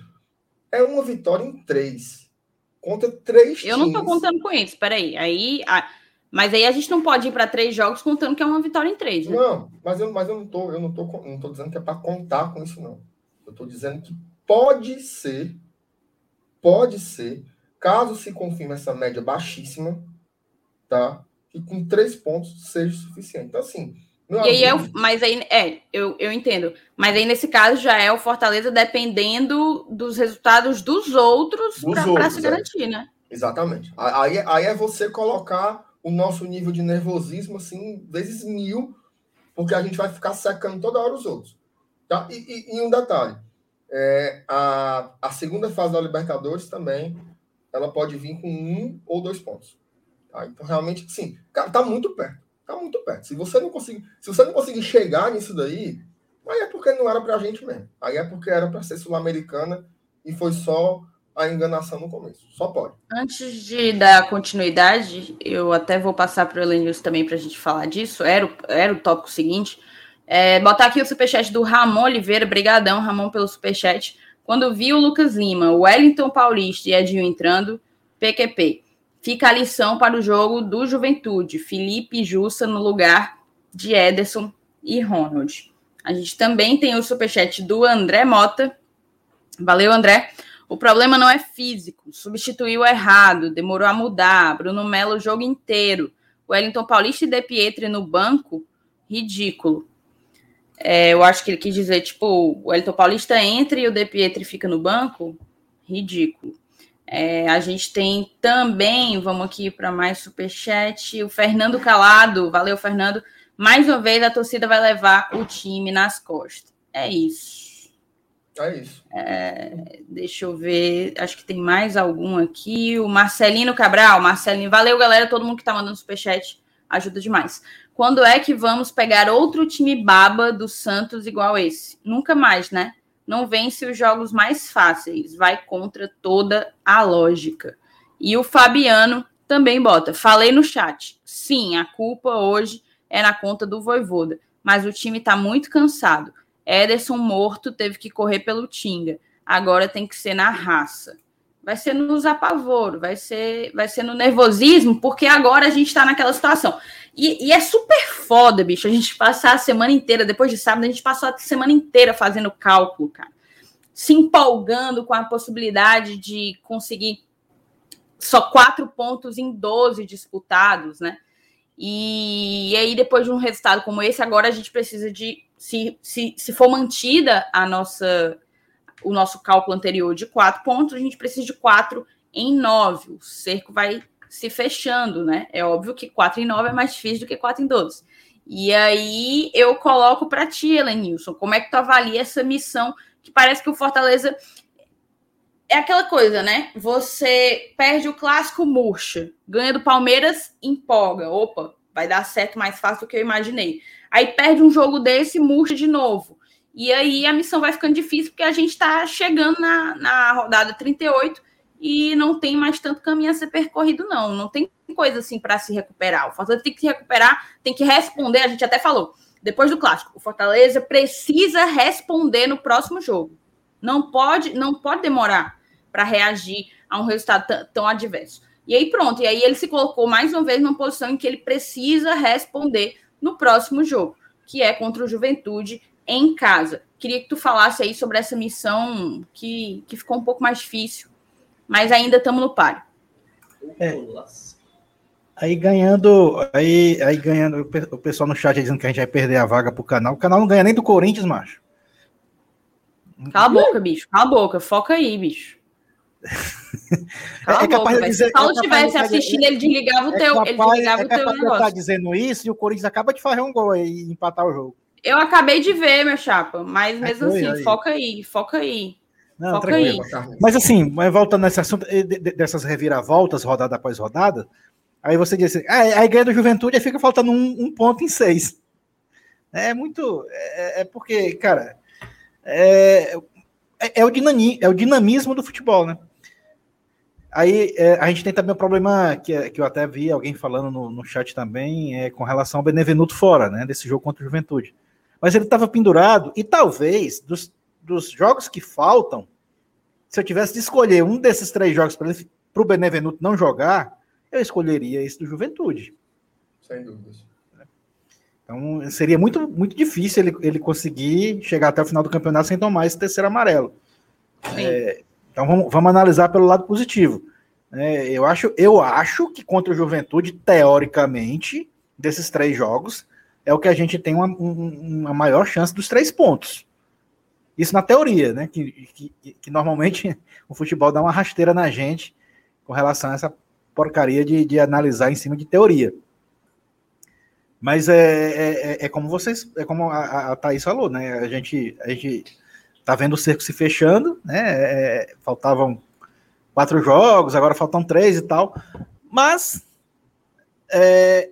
é uma vitória em três. Contra três Eu times. não estou contando com isso, peraí. Aí, a... Mas aí a gente não pode ir para três jogos contando que é uma vitória em três. Né? Não, mas eu, mas eu não tô, eu não tô, não tô dizendo que é para contar com isso, não. Eu estou dizendo que pode ser pode ser, caso se confirme essa média baixíssima, tá? Que com três pontos seja suficiente. Então, assim. e aí é o, mas aí, é, eu, eu entendo. Mas aí, nesse caso, já é o Fortaleza dependendo dos resultados dos outros para se é. garantir, é. né? Exatamente. Aí, aí é você colocar o nosso nível de nervosismo, assim, vezes mil, porque a gente vai ficar secando toda hora os outros. Tá? E, e, e um detalhe: é, a, a segunda fase da Libertadores também ela pode vir com um ou dois pontos. Tá? Então, realmente, sim, cara, tá muito perto. Tá muito perto. Se você não conseguir, se você não conseguir chegar nisso daí, aí é porque não era pra gente mesmo. Aí é porque era para ser sul-americana e foi só a enganação no começo. Só pode. Antes de dar continuidade, eu até vou passar para o Elenils também para a gente falar disso. Era o, era o tópico seguinte. É, botar aqui o superchat do Ramon Oliveira, brigadão, Ramon, pelo superchat. Quando vi o Lucas Lima, o Wellington Paulista e Edinho entrando, PQP. Fica a lição para o jogo do Juventude. Felipe Jussa no lugar de Ederson e Ronald. A gente também tem o superchat do André Mota. Valeu, André. O problema não é físico. Substituiu errado, demorou a mudar. Bruno Melo o jogo inteiro. Wellington Paulista e De Pietri no banco, ridículo. É, eu acho que ele quis dizer, tipo, o Elton Paulista entra e o De Pietri fica no banco. Ridículo. É, a gente tem também, vamos aqui para mais superchat, o Fernando Calado. Valeu, Fernando. Mais uma vez a torcida vai levar o time nas costas. É isso. É isso. É, deixa eu ver, acho que tem mais algum aqui. O Marcelino Cabral. Marcelinho, valeu, galera. Todo mundo que tá mandando superchat ajuda demais. Quando é que vamos pegar outro time baba do Santos igual esse? Nunca mais, né? Não vence os jogos mais fáceis, vai contra toda a lógica. E o Fabiano também bota. Falei no chat. Sim, a culpa hoje é na conta do Voivoda, mas o time tá muito cansado. Ederson morto teve que correr pelo Tinga. Agora tem que ser na raça. Vai ser nos apavoro, vai ser, vai ser no nervosismo, porque agora a gente está naquela situação. E, e, é super foda, bicho, a gente passar a semana inteira, depois de sábado, a gente passou a semana inteira fazendo cálculo, cara. Se empolgando com a possibilidade de conseguir só quatro pontos em 12 disputados, né? E, e aí, depois de um resultado como esse, agora a gente precisa de, se, se, se for mantida a nossa, o nosso cálculo anterior de quatro pontos, a gente precisa de quatro em nove. O cerco vai se fechando, né? É óbvio que 4 em 9 é mais difícil do que 4 em 12. E aí eu coloco para ti, Helenilson, como é que tu avalia essa missão que parece que o Fortaleza é aquela coisa, né? Você perde o clássico murcha, ganha do Palmeiras, empolga. Opa, vai dar certo mais fácil do que eu imaginei. Aí perde um jogo desse, murcha de novo. E aí a missão vai ficando difícil porque a gente está chegando na, na rodada 38 e não tem mais tanto caminho a ser percorrido, não. Não tem coisa assim para se recuperar. O Fortaleza tem que se recuperar, tem que responder. A gente até falou, depois do clássico, o Fortaleza precisa responder no próximo jogo. Não pode, não pode demorar. para reagir a um resultado tão adverso. E aí pronto, e aí ele se colocou mais uma vez numa posição em que ele precisa responder no próximo jogo, que é contra o Juventude em casa. Queria que tu falasse aí sobre essa missão que, que ficou um pouco mais difícil, mas ainda estamos no páreo. É. Aí ganhando, aí, aí ganhando, o pessoal no chat dizendo que a gente vai perder a vaga pro canal. O canal não ganha nem do Corinthians, macho. Cala a boca, bicho. Cala a boca. Foca aí, bicho. Cala é, é capaz boca, de dizer, se o Paulo estivesse é assistindo, ele desligava o é teu, capaz, ele desligava é o teu negócio. Tá dizendo isso e o Corinthians acaba de fazer um gol e empatar o jogo. Eu acabei de ver, meu chapa, mas é, mesmo assim, aí. foca aí, foca aí. Não, foca aí. Mas assim, voltando nesse assunto dessas reviravoltas, rodada após rodada, aí você diz assim, ah, aí ganha do Juventude e fica faltando um, um, ponto em seis. É muito. É, é porque, cara, é, é, o dinami, é o dinamismo do futebol, né? Aí é, a gente tem também o um problema que, que eu até vi alguém falando no, no chat também, é com relação ao Benevenuto fora, né? Desse jogo contra o Juventude mas ele estava pendurado, e talvez dos, dos jogos que faltam, se eu tivesse de escolher um desses três jogos para o Benevenuto não jogar, eu escolheria esse do Juventude. Sem dúvidas. Então seria muito, muito difícil ele, ele conseguir chegar até o final do campeonato sem tomar esse terceiro amarelo. É, então vamos, vamos analisar pelo lado positivo. É, eu, acho, eu acho que contra o Juventude, teoricamente, desses três jogos, é o que a gente tem uma, uma maior chance dos três pontos. Isso na teoria, né? Que, que, que, normalmente o futebol dá uma rasteira na gente com relação a essa porcaria de, de analisar em cima de teoria. Mas é, é, é, é como vocês, é como a, a Thaís falou, né? A gente, a gente tá vendo o cerco se fechando, né? É, faltavam quatro jogos, agora faltam três e tal. Mas é,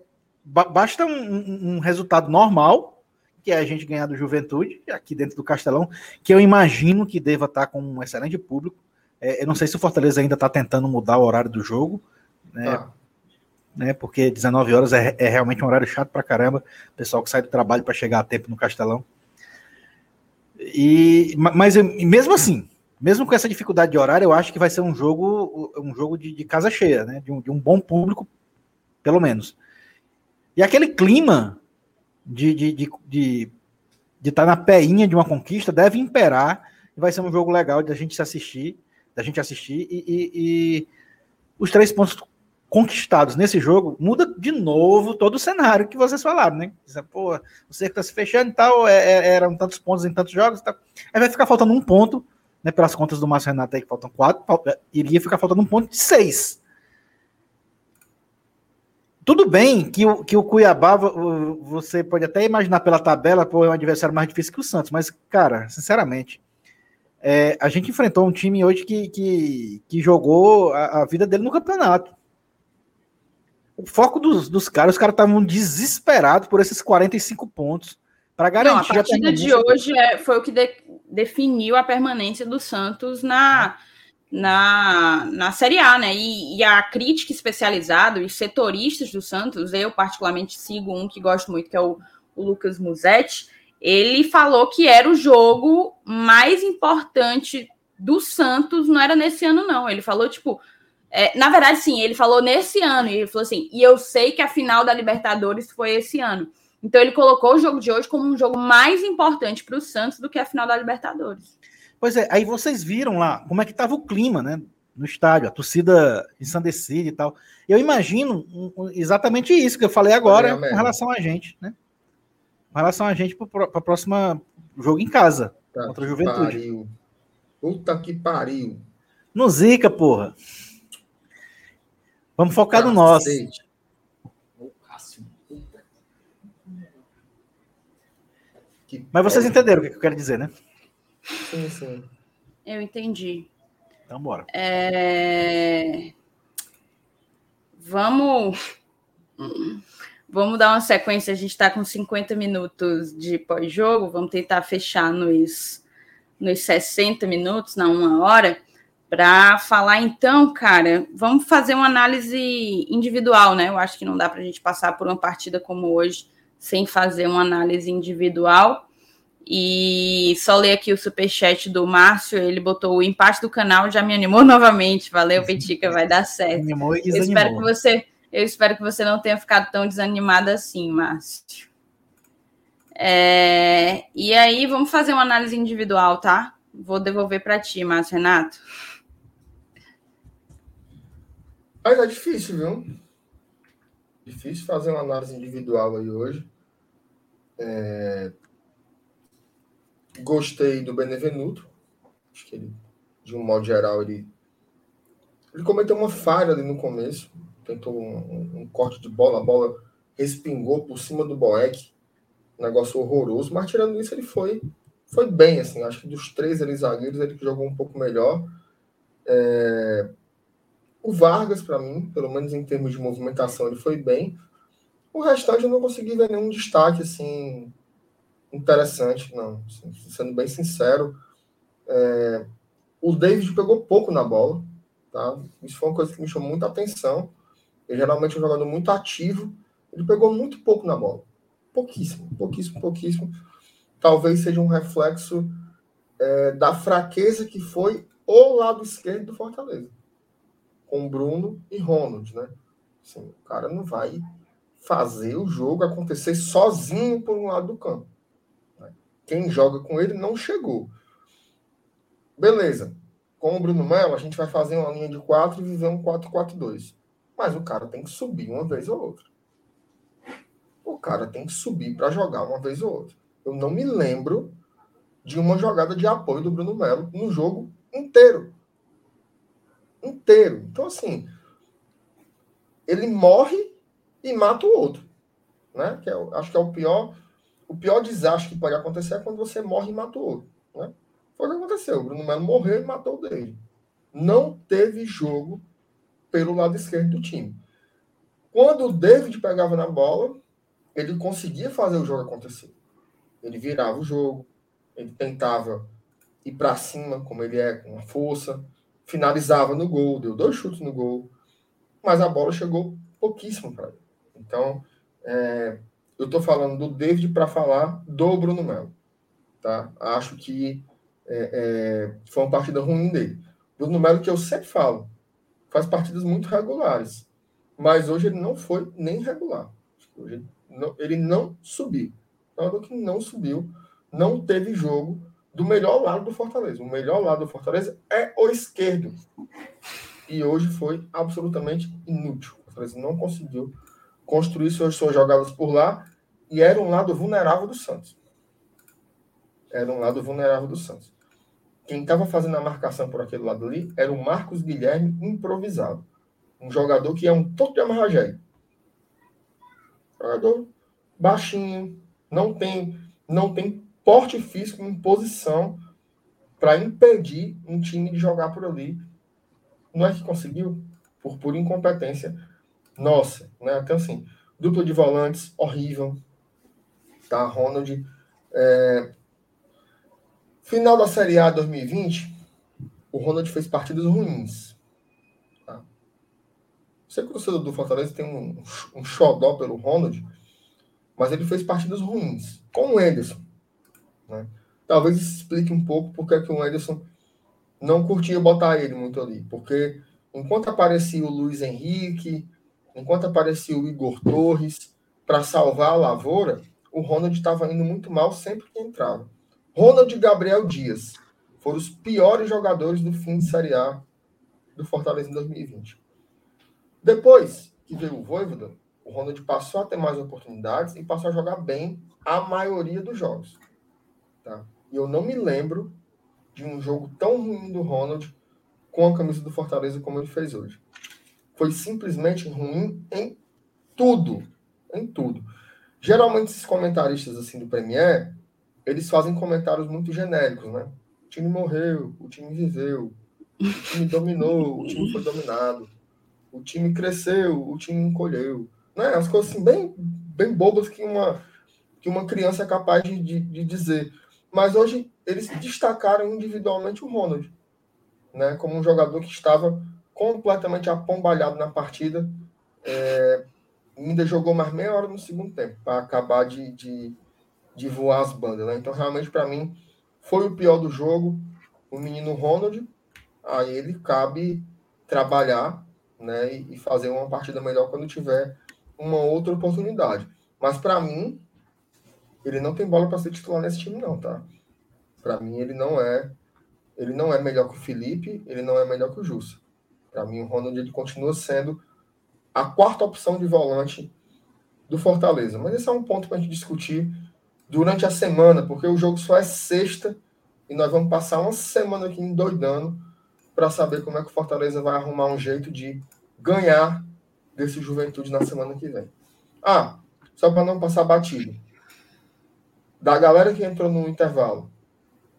basta um, um, resultado normal, que é a gente ganhar do Juventude, aqui dentro do Castelão, que eu imagino que deva estar com um excelente público. É, eu não sei se o Fortaleza ainda está tentando mudar o horário do jogo, né? Ah. né porque 19 horas é, é, realmente um horário chato pra caramba. Pessoal que sai do trabalho para chegar a tempo no Castelão. E, mas mesmo assim, mesmo com essa dificuldade de horário, eu acho que vai ser um jogo, um jogo de, de casa cheia, né? De um, de um bom público, pelo menos. E aquele clima de estar de, de, de, tá na peinha de uma conquista deve imperar. E vai ser um jogo legal de a gente se assistir, da gente assistir. E, e, e os três pontos conquistados nesse jogo muda de novo todo o cenário que vocês falaram, né? Pô, o cerco tá se fechando e tal, é, é, eram tantos pontos em tantos jogos. Aí vai ficar faltando um ponto, né? Pelas contas do Márcio Renato aí, que faltam quatro, iria ficar faltando um ponto de seis. Tudo bem que o, que o Cuiabá, você pode até imaginar pela tabela, pô, é um adversário mais difícil que o Santos, mas, cara, sinceramente, é, a gente enfrentou um time hoje que, que, que jogou a, a, vida dele no campeonato. O foco dos, dos caras, os caras estavam desesperados por esses 45 pontos para garantir Não, a partida a de hoje é, foi o que de, definiu a permanência do Santos na na, na Série A, né? E, e, a crítica especializada, os setoristas do Santos, eu particularmente sigo um que gosto muito, que é o, o Lucas Musetti, ele falou que era o jogo mais importante do Santos, não era nesse ano, não. Ele falou, tipo, é, na verdade, sim, ele falou nesse ano, e ele falou assim, e eu sei que a final da Libertadores foi esse ano. Então ele colocou o jogo de hoje como um jogo mais importante para o Santos do que a final da Libertadores. Pois é, aí vocês viram lá como é que estava o clima, né? No estádio, a torcida ensandecida e tal. Eu imagino exatamente isso que eu falei agora é, com relação a gente, né? Com relação a gente para o próximo jogo em casa, tá contra a Juventude. Pariu. Puta que pariu. No Zica, porra. Vamos focar no nosso. Mas vocês entenderam o que eu quero dizer, né? Sim, sim. Eu entendi. Então, bora. É... Vamos. Vamos dar uma sequência. A gente está com 50 minutos de pós-jogo. Vamos tentar fechar nos, nos 60 minutos, na uma hora, para falar então, cara. Vamos fazer uma análise individual, né? Eu acho que não dá para a gente passar por uma partida como hoje sem fazer uma análise individual. E só ler aqui o superchat do Márcio, ele botou o empate do canal, já me animou novamente. Valeu, Petica, vai dar certo. Animou e eu espero que você, eu espero que você não tenha ficado tão desanimada assim, Márcio. É, e aí, vamos fazer uma análise individual, tá? Vou devolver para ti, Márcio Renato. Mas é difícil, viu? Difícil fazer uma análise individual aí hoje. É... Gostei do Benevenuto. Acho que ele, de um modo geral, ele, ele cometeu uma falha ali no começo. Tentou um, um, corte de bola, a bola respingou por cima do Boeck. Um negócio horroroso. Mas tirando isso, ele foi, foi bem. assim. Acho que dos três ali, zagueiros, ele jogou um pouco melhor. É... O Vargas, para mim, pelo menos em termos de movimentação, ele foi bem. O restante eu não consegui ver nenhum destaque assim interessante, não. Sendo bem sincero, é... o David pegou pouco na bola, tá? Isso foi uma coisa que me chamou muita atenção. Ele geralmente é um jogador muito ativo. Ele pegou muito pouco na bola, pouquíssimo, pouquíssimo, pouquíssimo. Talvez seja um reflexo é, da fraqueza que foi o lado esquerdo do Fortaleza com Bruno e Ronald, né? Assim, o cara não vai fazer o jogo acontecer sozinho por um lado do campo. Quem joga com ele não chegou. Beleza. Com o Bruno Melo, a gente vai fazer uma linha de quatro e viver um 4-4-2. Mas o cara tem que subir uma vez ou outra. O cara tem que subir para jogar uma vez ou outra. Eu não me lembro de uma jogada de apoio do Bruno Melo no jogo inteiro inteiro. Então, assim, ele morre e mata o outro. Né? Que é, acho que é o pior, o pior desastre que pode acontecer é quando você morre e mata o outro. Né? Foi o que aconteceu. O Bruno Melo morreu e matou o dele. Não teve jogo pelo lado esquerdo do time. Quando o David pegava na bola, ele conseguia fazer o jogo acontecer. Ele virava o jogo, ele tentava ir para cima, como ele é, com a força finalizava no gol, deu dois chutes no gol, mas a bola chegou pouquíssimo para ele. Então, é, eu estou falando do David para falar do Bruno Melo. Tá? Acho que é, é, foi uma partida ruim dele. Bruno Melo, que eu sempre falo, faz partidas muito regulares, mas hoje ele não foi nem regular. Hoje não, ele não subiu. Então, que não subiu, não teve jogo do melhor lado do Fortaleza. O melhor lado do Fortaleza é o esquerdo. E hoje foi absolutamente inútil. O Fortaleza não conseguiu construir suas, suas jogadas por lá e era um lado vulnerável do Santos. Era um lado vulnerável do Santos. Quem estava fazendo a marcação por aquele lado ali era o Marcos Guilherme improvisado. Um jogador que é um todo de amarragé. Jogador baixinho, não tem, não tem porte físico em posição para impedir um time de jogar por ali. Não é que conseguiu? Por pura incompetência nossa. Né? Então, assim, dupla de volantes, horrível. Tá, Ronald. É... Final da Série A 2020, o Ronald fez partidas ruins. Tá? Sei que o torcedor do Fortaleza tem um, um xodó pelo Ronald, mas ele fez partidas ruins. Com o Anderson. Né? Talvez explique um pouco porque é que o Ederson não curtia botar ele muito ali. Porque enquanto aparecia o Luiz Henrique, enquanto aparecia o Igor Torres para salvar a lavoura, o Ronald estava indo muito mal sempre que entrava. Ronald e Gabriel Dias foram os piores jogadores do fim de Série A do Fortaleza em 2020. Depois que veio o Voivoda, o Ronald passou a ter mais oportunidades e passou a jogar bem a maioria dos jogos. Tá? E eu não me lembro de um jogo tão ruim do Ronald com a camisa do Fortaleza como ele fez hoje. Foi simplesmente ruim em tudo. Em tudo. Geralmente, esses comentaristas assim do Premier, eles fazem comentários muito genéricos, né? O time morreu, o time viveu, o time dominou, o time foi dominado, o time cresceu, o time encolheu. Né? As coisas assim, bem, bem bobas que uma, que uma criança é capaz de, de, de dizer. Mas hoje eles destacaram individualmente o Ronald, né, como um jogador que estava completamente apombalhado na partida. É, ainda jogou mais meia hora no segundo tempo para acabar de, de, de voar as bandas. Né? Então, realmente, para mim, foi o pior do jogo. O menino Ronald, a ele cabe trabalhar né, e fazer uma partida melhor quando tiver uma outra oportunidade. Mas para mim, ele não tem bola para ser titular nesse time não, tá? Para mim ele não é, ele não é melhor que o Felipe, ele não é melhor que o Jussa. Para mim o Ronald ele continua sendo a quarta opção de volante do Fortaleza. Mas esse é um ponto para a gente discutir durante a semana, porque o jogo só é sexta e nós vamos passar uma semana aqui endoidando para saber como é que o Fortaleza vai arrumar um jeito de ganhar desse Juventude na semana que vem. Ah, só para não passar batido. Da galera que entrou no intervalo,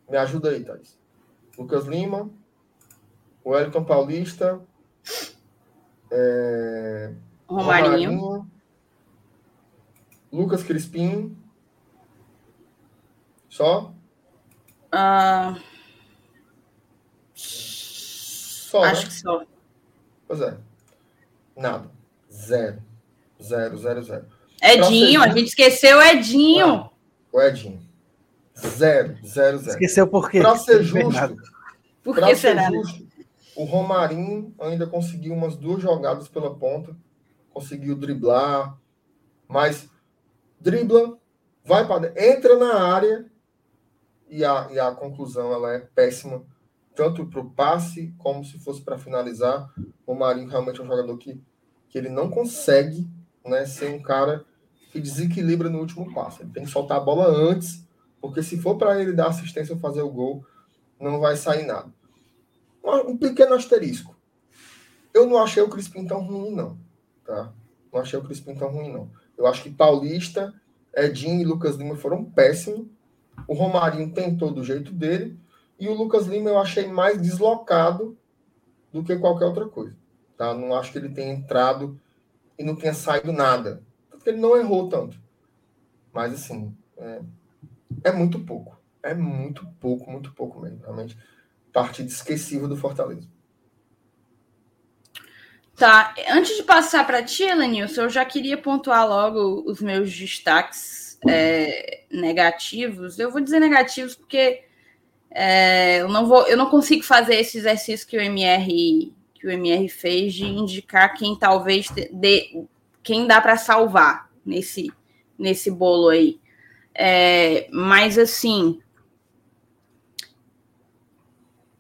me ajuda aí, Thais. Lucas Lima, o Wellington Paulista, é, Romarinho. Romarinho, Lucas Crispim. Só? Uh... Só, Acho né? que só. Pois é. Nada. Zero. Zero, zero, zero. Edinho, a gente esqueceu Edinho. o Edinho. Zero, zero, zero. Esqueceu por quê? Para ser justo. Por que será? Justo, o Romarinho ainda conseguiu umas duas jogadas pela ponta. Conseguiu driblar. Mas dribla, vai para entra na área e a, e a conclusão ela é péssima, tanto para o passe como se fosse para finalizar. O Marinho realmente é um jogador que, que ele não consegue né, ser um cara que desequilibra no último passo. Ele tem que soltar a bola antes, porque se for para ele dar assistência ou fazer o gol, não vai sair nada. Um, pequeno asterisco. Eu não achei o Crispim tão ruim, não. Tá? Não achei o Crispim tão ruim, não. Eu acho que Paulista, Edinho e Lucas Lima foram péssimos. O Romarinho tentou do jeito dele. E o Lucas Lima eu achei mais deslocado do que qualquer outra coisa. Tá? Não acho que ele tenha entrado e não tenha saído nada. Porque ele não errou tanto. Mas, assim, é, é muito pouco. É muito pouco, muito pouco mesmo. Realmente, partida esquecível do Fortaleza. Tá, antes de passar para ti, Elenilson, eu já queria pontuar logo os meus destaques é, negativos. Eu vou dizer negativos porque é, eu não vou, eu não consigo fazer esse exercício que o MR que o MR fez de indicar quem talvez dê, quem dá para salvar nesse nesse bolo aí. É, mas assim,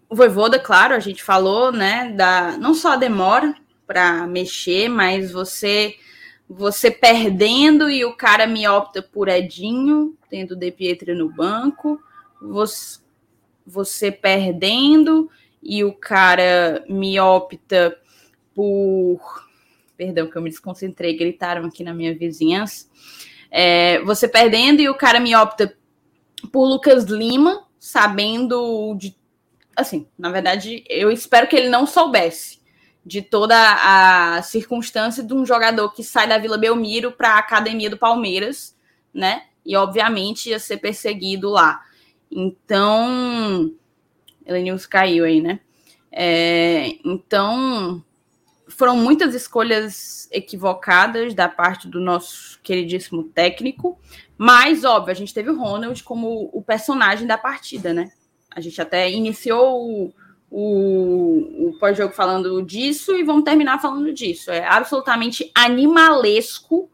o Voivoda, claro, a gente falou, né, da não só a demora para mexer, mas você você perdendo e o cara me opta por Edinho, tendo De Pietri no banco, você, você perdendo e o cara me opta por. Perdão, que eu me desconcentrei, gritaram aqui na minha vizinhança. É, você perdendo e o cara me opta por Lucas Lima, sabendo de. Assim, na verdade, eu espero que ele não soubesse de toda a circunstância de um jogador que sai da Vila Belmiro para a academia do Palmeiras, né? E obviamente ia ser perseguido lá. Então, Elenilson caiu aí, né? É, então, foram muitas escolhas equivocadas da parte do nosso queridíssimo técnico, mas, óbvio, a gente teve o Ronald como o personagem da partida, né? A gente até iniciou o, o, o pós-jogo falando disso e vamos terminar falando disso. É absolutamente animalesco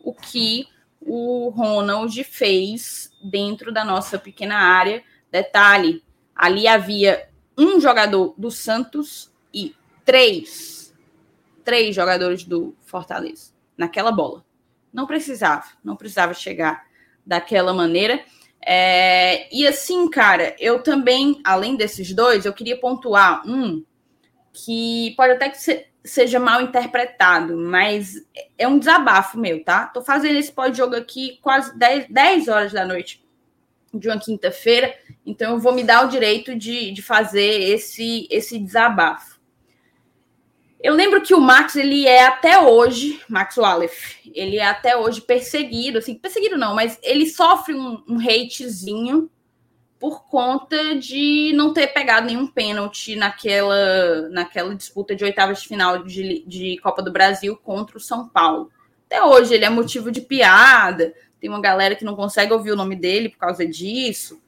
o que o Ronald fez dentro da nossa pequena área. Detalhe, Ali havia um jogador do Santos e três, três jogadores do Fortaleza naquela bola. Não precisava, não precisava chegar daquela maneira. É, e assim, cara, eu também, além desses dois, eu queria pontuar um que pode até que se, seja mal interpretado, mas é um desabafo meu, tá? Tô fazendo esse pós-jogo aqui quase 10, 10 horas da noite de uma quinta-feira, então eu vou me dar o direito de, de fazer esse, esse desabafo. Eu lembro que o Max, ele é até hoje, Max Wallace, ele é até hoje perseguido, assim, perseguido não, mas ele sofre um, um hatezinho por conta de não ter pegado nenhum pênalti naquela, naquela disputa de oitavas de final de, de Copa do Brasil contra o São Paulo. Até hoje ele é motivo de piada, Tem uma galera que não consegue ouvir o nome dele por causa disso.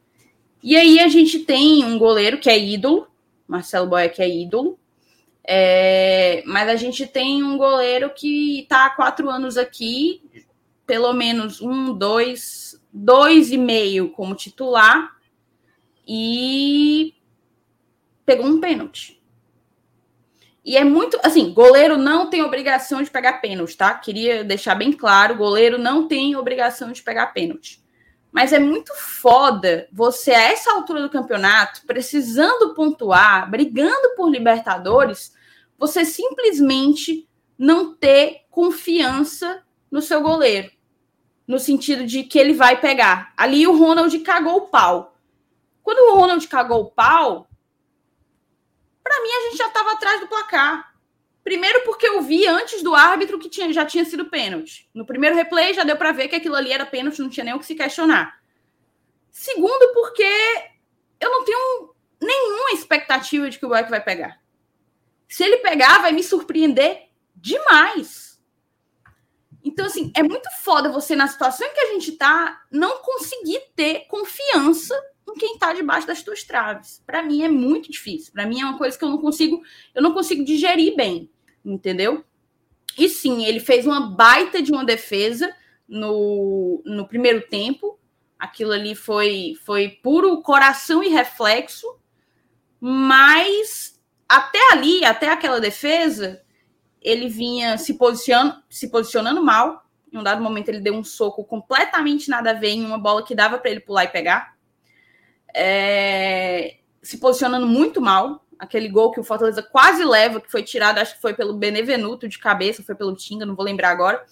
E aí a gente tem um goleiro que é ídolo, Marcelo Boeck é ídolo. É, mas a gente tem um goleiro que está há quatro anos aqui, pelo menos um, dois, dois e meio como titular, e pegou um pênalti. E é muito, assim, goleiro não tem obrigação de pegar pênalti, tá? Queria deixar bem claro, goleiro não tem obrigação de pegar pênalti. Mas é muito foda você, a essa altura do campeonato, precisando pontuar, brigando por Libertadores, você simplesmente não ter confiança no seu goleiro. No sentido de que ele vai pegar. Ali o Ronald cagou o pau. Quando o Ronald cagou o pau, para mim a gente já estava atrás do placar. Primeiro porque eu vi antes do árbitro que tinha, já tinha sido pênalti. No primeiro replay já deu para ver que aquilo ali era pênalti, não tinha nem o que se questionar. Segundo porque eu não tenho nenhuma expectativa de que o Boeck vai pegar. Se ele pegar, vai me surpreender demais. Então, assim, é muito foda você, na situação em que a gente tá, não conseguir ter confiança em quem está debaixo das tuas traves. Para mim é muito difícil. Para mim é uma coisa que eu não consigo, eu não consigo digerir bem entendeu? E sim, ele fez uma baita de uma defesa no, no primeiro tempo. Aquilo ali foi, foi puro coração e reflexo, mas até ali, até aquela defesa, ele vinha se posicionando, se posicionando mal. Em um dado momento, ele deu um soco completamente nada a ver em uma bola que dava para ele pular e pegar. É, se posicionando muito mal aquele gol que o Fortaleza quase leva, que foi tirado, acho que foi pelo Benevenuto de cabeça, foi pelo Tinga, não vou lembrar agora.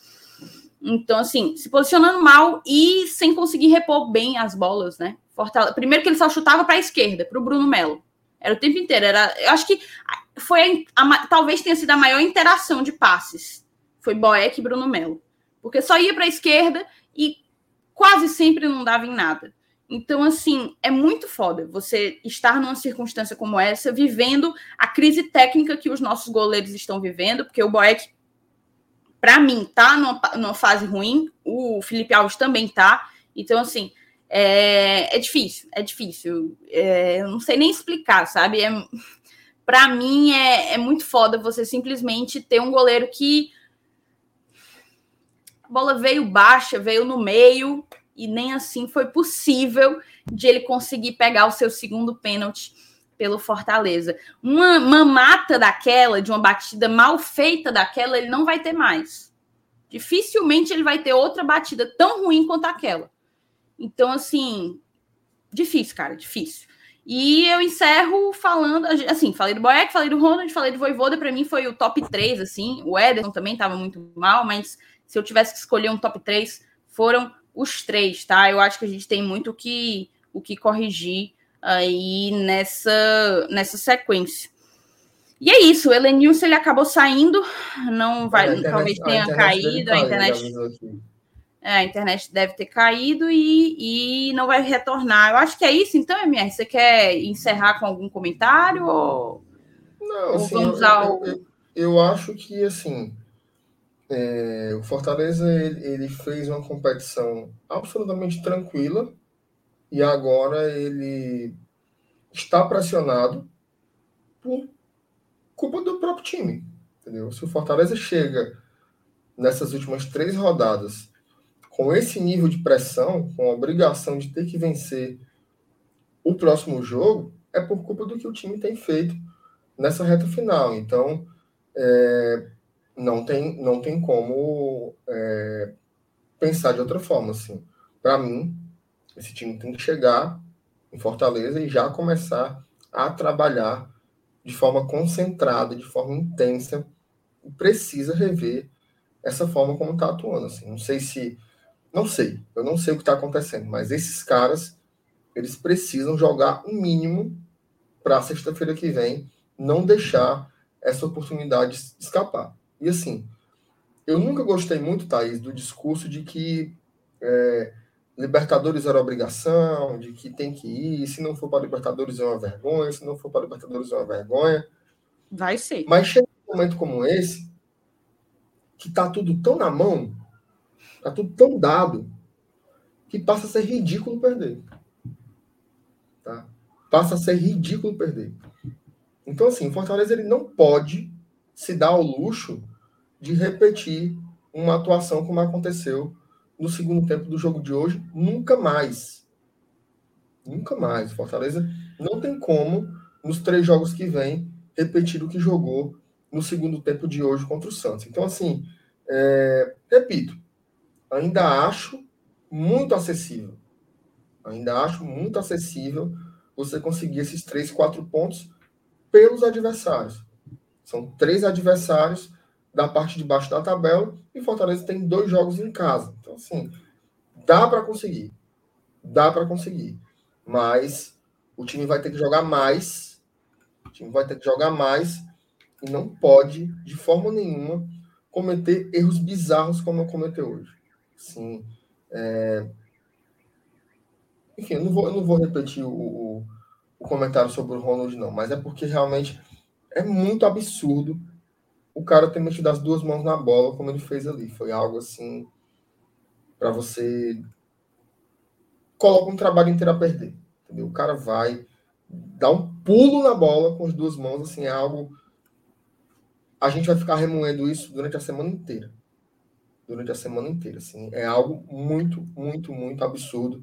Então, assim, se posicionando mal e sem conseguir repor bem as bolas, né? Fortaleza... Primeiro que ele só chutava para a esquerda, para o Bruno Melo. Era o tempo inteiro. Era... Eu acho que foi a... A... talvez tenha sido a maior interação de passes. Foi Boeck e Bruno Melo. Porque só ia para a esquerda e quase sempre não dava em nada. Então, assim, é muito foda você estar numa circunstância como essa, vivendo a crise técnica que os nossos goleiros estão vivendo, porque o Boeck, para mim, tá numa, numa, fase ruim, o Felipe Alves também tá. Então, assim, é, é difícil, é difícil. É, eu não sei nem explicar, sabe? É, para mim, é, é muito foda você simplesmente ter um goleiro que a bola veio baixa, veio no meio, e nem assim foi possível de ele conseguir pegar o seu segundo pênalti pelo Fortaleza. Uma mamata daquela, de uma batida mal feita daquela, ele não vai ter mais. Dificilmente ele vai ter outra batida tão ruim quanto aquela. Então, assim, difícil, cara, difícil. E eu encerro falando, assim, falei do Boeck, falei do Ronald, falei do Voivoda, para mim foi o top 3, assim. O Ederson também estava muito mal, mas se eu tivesse que escolher um top 3, foram os três, tá? Eu acho que a gente tem muito o que, o que corrigir aí nessa, nessa sequência. E é isso, o Elenilson ele acabou saindo, não vai, internet, talvez tenha caído, a internet. É, a internet deve ter caído e, e não vai retornar. Eu acho que é isso, então, MR. Você quer encerrar com algum comentário? Ou, não, ou assim, vamos eu, ao... eu, eu acho que assim é, o Fortaleza ele, ele, fez uma competição absolutamente tranquila e agora ele está pressionado por culpa do próprio time. Entendeu? Se o Fortaleza chega nessas últimas três rodadas com esse nível de pressão, com a obrigação de ter que vencer o próximo jogo, é por culpa do que o time tem feito nessa reta final. Então, é, não tem, não tem como é, pensar de outra forma. Assim. Para mim, esse time tem que chegar em Fortaleza e já começar a trabalhar de forma concentrada, de forma intensa, precisa rever essa forma como está atuando. Assim. Não sei se. Não sei, eu não sei o que está acontecendo, mas esses caras, eles precisam jogar o um mínimo para sexta-feira que vem, não deixar essa oportunidade escapar. E assim, eu nunca gostei muito, Thaís, do discurso de que é, Libertadores era obrigação, de que tem que ir, se não for para Libertadores é uma vergonha, se não for para Libertadores é uma vergonha. Vai ser. Mas chega um momento como esse, que tá tudo tão na mão, tá tudo tão dado, que passa a ser ridículo perder. Tá? Passa a ser ridículo perder. Então, assim, o Fortaleza ele não pode se dar ao luxo de repetir uma atuação como aconteceu no segundo tempo do jogo de hoje. Nunca mais. Nunca mais. Fortaleza não tem como, nos três jogos que vem, repetir o que jogou no segundo tempo de hoje contra o Santos. Então, assim, é, repito, ainda acho muito acessível. Ainda acho muito acessível você conseguir esses três, quatro pontos pelos adversários. São três adversários da parte de baixo da tabela e Fortaleza tem dois jogos em casa. Então, assim, dá para conseguir. Dá para conseguir. Mas o time vai ter que jogar mais. O time vai ter que jogar mais e não pode, de forma nenhuma, cometer erros bizarros como cometeu hoje. Sim. É... Enfim, eu não vou, eu não vou repetir o, o, o comentário sobre o Ronald, não, mas é porque realmente é muito absurdo o cara ter metido as duas mãos na bola como ele fez ali. Foi algo assim para você coloca um trabalho inteiro a perder. Entendeu? O cara vai dar um pulo na bola com as duas mãos, assim, é algo a gente vai ficar remoendo isso durante a semana inteira. Durante a semana inteira, assim, é algo muito, muito, muito absurdo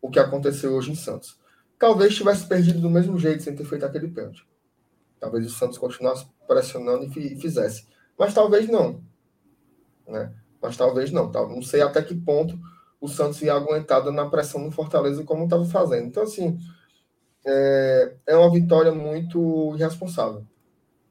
o que aconteceu hoje em Santos. Talvez tivesse perdido do mesmo jeito sem ter feito aquele pênalti. Talvez o Santos continuasse pressionando e fizesse. Mas talvez não. Né? Mas talvez não. Não sei até que ponto o Santos ia aguentar na pressão no Fortaleza como estava fazendo. Então, assim, é, é uma vitória muito irresponsável.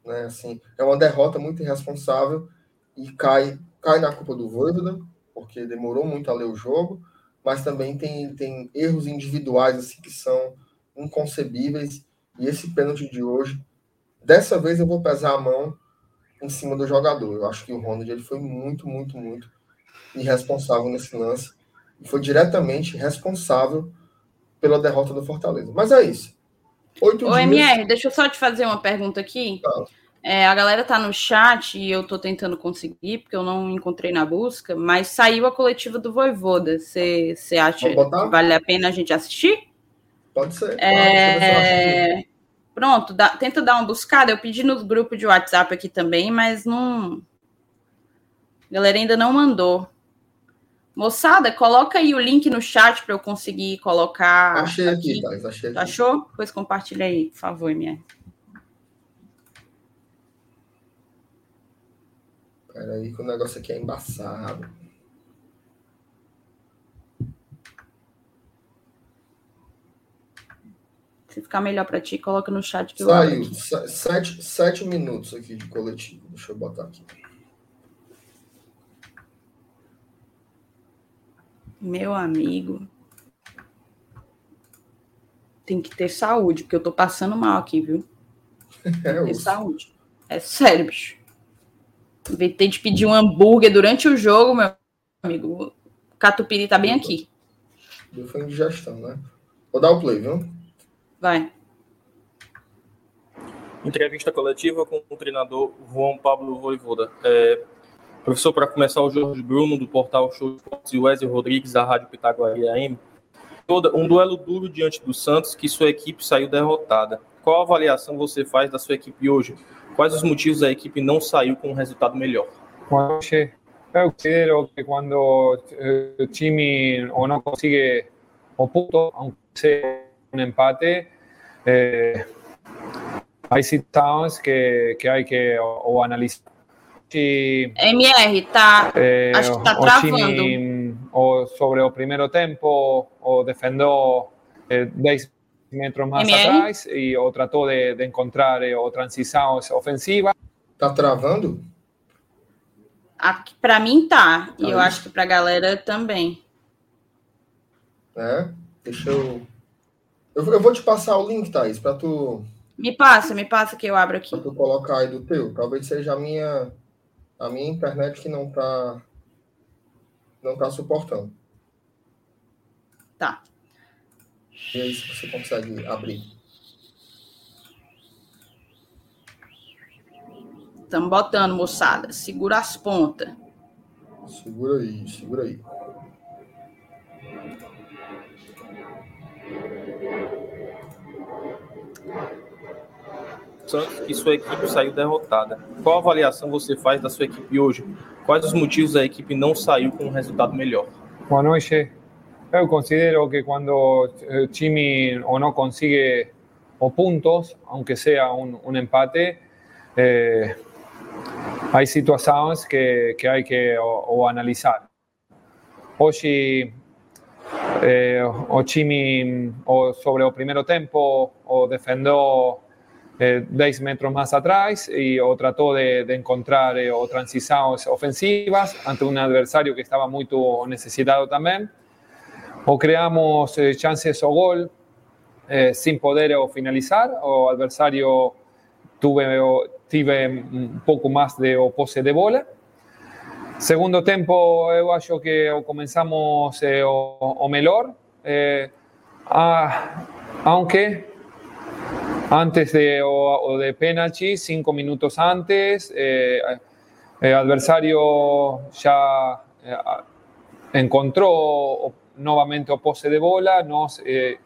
Né? Assim, é uma derrota muito irresponsável e cai, cai na culpa do Voivoda, porque demorou muito a ler o jogo, mas também tem, tem erros individuais assim, que são inconcebíveis. E esse pênalti de hoje Dessa vez eu vou pesar a mão em cima do jogador. Eu acho que o Ronald ele foi muito, muito, muito irresponsável nesse lance. E foi diretamente responsável pela derrota do Fortaleza. Mas é isso. Oito Ô, dias... MR, deixa eu só te fazer uma pergunta aqui. Tá. É, a galera tá no chat e eu tô tentando conseguir, porque eu não encontrei na busca, mas saiu a coletiva do Voivoda. Você acha que vale a pena a gente assistir? Pode ser. É... Pronto, dá, tenta dar uma buscada. Eu pedi no grupo de WhatsApp aqui também, mas não. A galera ainda não mandou. Moçada, coloca aí o link no chat para eu conseguir colocar. Achei aqui, aqui Thais, achei aqui. Achou? Pois compartilha aí, por favor, minha. Peraí, que o negócio aqui é embaçado. Se ficar melhor para ti, coloca no chat que Saiu. Eu sete, sete minutos aqui de coletivo. Deixa eu botar aqui. Meu amigo. Tem que ter saúde, porque eu tô passando mal aqui, viu? É, ter saúde. É sério, bicho. Inventei de pedir um hambúrguer durante o jogo, meu amigo. O catupiry tá bem aqui. Deu foi indigestão, né? Vou dar o play, viu? Vai. Entrevista coletiva com o treinador João Pablo Voivoda. É, professor, para começar, o Jorge Bruno, do portal Show Sports, e o Wesley Rodrigues, da Rádio Pitaguari AM. Toda, um duelo duro diante do Santos, que sua equipe saiu derrotada. Qual avaliação você faz da sua equipe hoje? Quais os motivos da equipe não saiu com um resultado melhor? Eu quero que quando eh, o time ou não consiga o ponto, aunque seja un empate, eh, hay situaciones que, que hay que o, o analisar. Si, MR, tá, eh, acho que tá travando. O, sobre o primeiro tempo, o defendeu eh, 10 metros más MR? atrás e o tratou de, de encontrar eh, o transição ofensiva. Tá travando? Para mim tá, tá, e eu acho que para a galera também. É, deixa eu eu, eu vou te passar o link, Thaís, para tu. Me passa, me passa que eu abro aqui. Para tu colocar aí do teu. Talvez seja a minha, a minha internet que não tá, não tá suportando. Tá. É Vê se você consegue abrir. Estamos botando, moçada. Segura as pontas. Segura aí, segura aí. Santos que sua equipe saiu derrotada. Qual avaliação você faz da sua equipe hoje? Quais os motivos da equipe não saiu com um resultado melhor? Boa noite. Eu considero que quando o time ou não consigue o pontos, aunque seja um, um empate, eh, há situações que, que há que o, o analisar. Hoje eh, o time o sobre o primeiro tempo o defendeu eh, 10 metros más atrás y o trató de, de encontrar eh, o transiciones ofensivas ante un adversario que estaba muy necesitado también. O creamos eh, chances o gol eh, sin poder o finalizar, o adversario tuve, o, tive un poco más de o pose de bola. Segundo tempo, eu acho que o comenzamos eh, o, o melhor, eh, a, aunque antes de, o, de penalti, cinco minutos antes, eh, el adversario ya eh, encontró nuevamente o pose de bola, nos eh,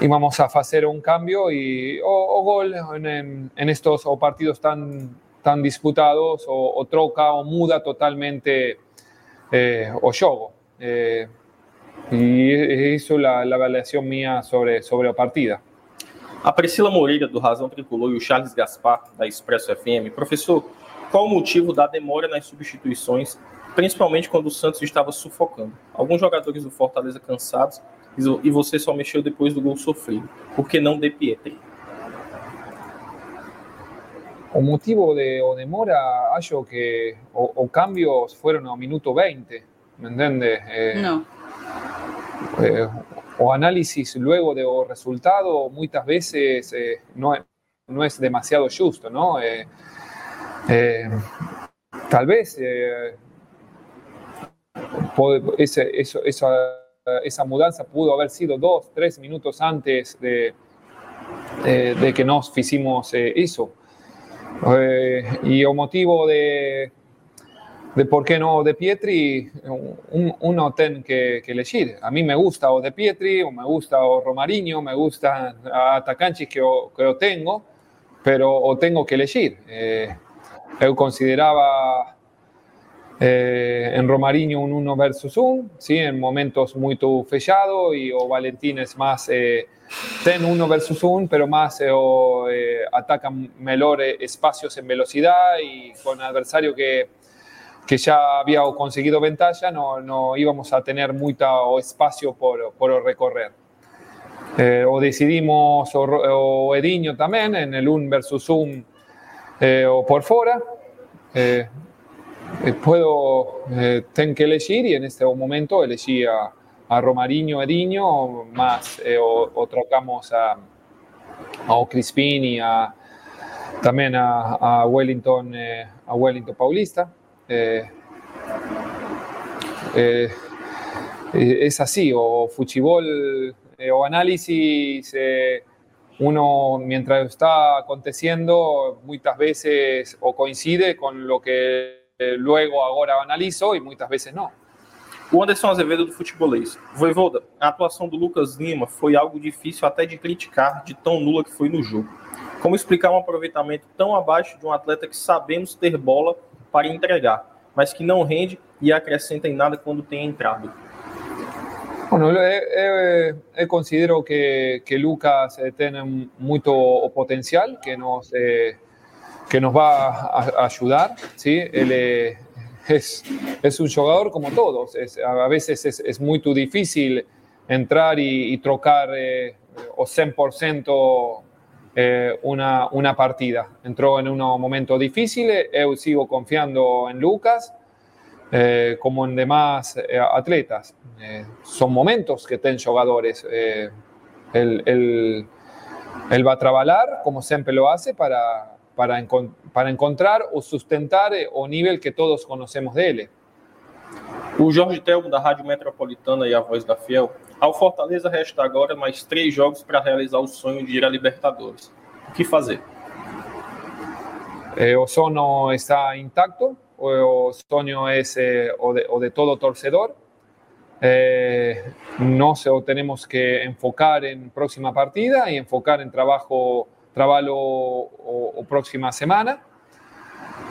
íbamos a hacer un cambio y o, gol en, en, estos o partidos tan, tan disputados o, troca o muda totalmente eh, o juego. Eh, eso la, la avaliación mía sobre, sobre la partida. A Priscila Moreira, do Razão Tricolor, e o Charles Gaspar, da Expresso FM. Professor, qual o motivo da demora nas substituições, principalmente quando o Santos estava sufocando? Alguns jogadores do Fortaleza cansados e você só mexeu depois do gol sofrido. Por que não De Pietri? O motivo de o demora, acho que o, o cambios foram no minuto 20, ¿me entende? Eh, não. Eh, o análisis luego de o resultado muchas veces eh, no, no, es demasiado justo, ¿no? Eh, eh, tal vez ese, eso, esa, esa, mudanza pudo haber sido dos, tres minutos antes de, de que nos hicimos eso. y el motivo de, de por qué no De Pietri, un, uno tiene que, que, elegir. A mí me gusta o De Pietri, o me gusta o Romarinho, me gusta atacantes que, que yo tengo, pero o tengo que elegir. Eh, yo consideraba eh, en Romarinho un uno versus uno, ¿sí? en momentos muy fechados, y o Valentín es más, eh, ten uno versus uno, pero más eh, o, eh, atacan mejor espacios en velocidad y con adversario que que ya había conseguido ventaja, no, no íbamos a tener mucho espacio por, por recorrer. O decidimos, o, o, Ediño también, en el 1 versus 1 eh, o por fuera. Eh, eh puedo, eh, tengo que elegir y en este momento elegí a, a Romarinho más eh, o, trocamos a, a Crispini, a, también a, a Wellington, a Wellington Paulista. Eh, eh, es así, o fuchibol eh, o análisis, uno mientras está aconteciendo muchas veces o coincide con lo que luego ahora analizo y muchas veces no. O Anderson Azevedo do Futebolês. Voivoda, a atuação do Lucas Lima foi algo difícil até de criticar, de tão nula que foi no jogo. Como explicar um aproveitamento tão abaixo de um atleta que sabemos ter bola para entregar, mas que não rende e acrescenta em nada quando tem entrado. Bueno, eu, eu, considero que, que Lucas tem muito potencial, que nos, eh, que nos va a ayudar. ¿sí? Él es, es un jugador como todos. Es, a veces es, es, muy difícil entrar y, y trocar eh, o 100% eh, una, una, partida. Entró en un momento difícil, yo sigo confiando en Lucas, eh, como en demás eh, atletas. Eh, son momentos que tienen jugadores. Eh, él, él, él, va a trabajar, como siempre lo hace, para, para, para encontrar o sustentar o nivel que todos conocemos de él. O Jorge Telmo, da Rádio Metropolitana e a Voz da Fiel. Ao Fortaleza resta agora mais três jogos para realizar o sonho de ir a Libertadores. O que fazer? Eh, o sono está intacto, o sonho é eh, o, de, o, de, todo torcedor. Eh, nos tenemos que enfocar en próxima partida y enfocar en trabajo trabalho o, próxima semana.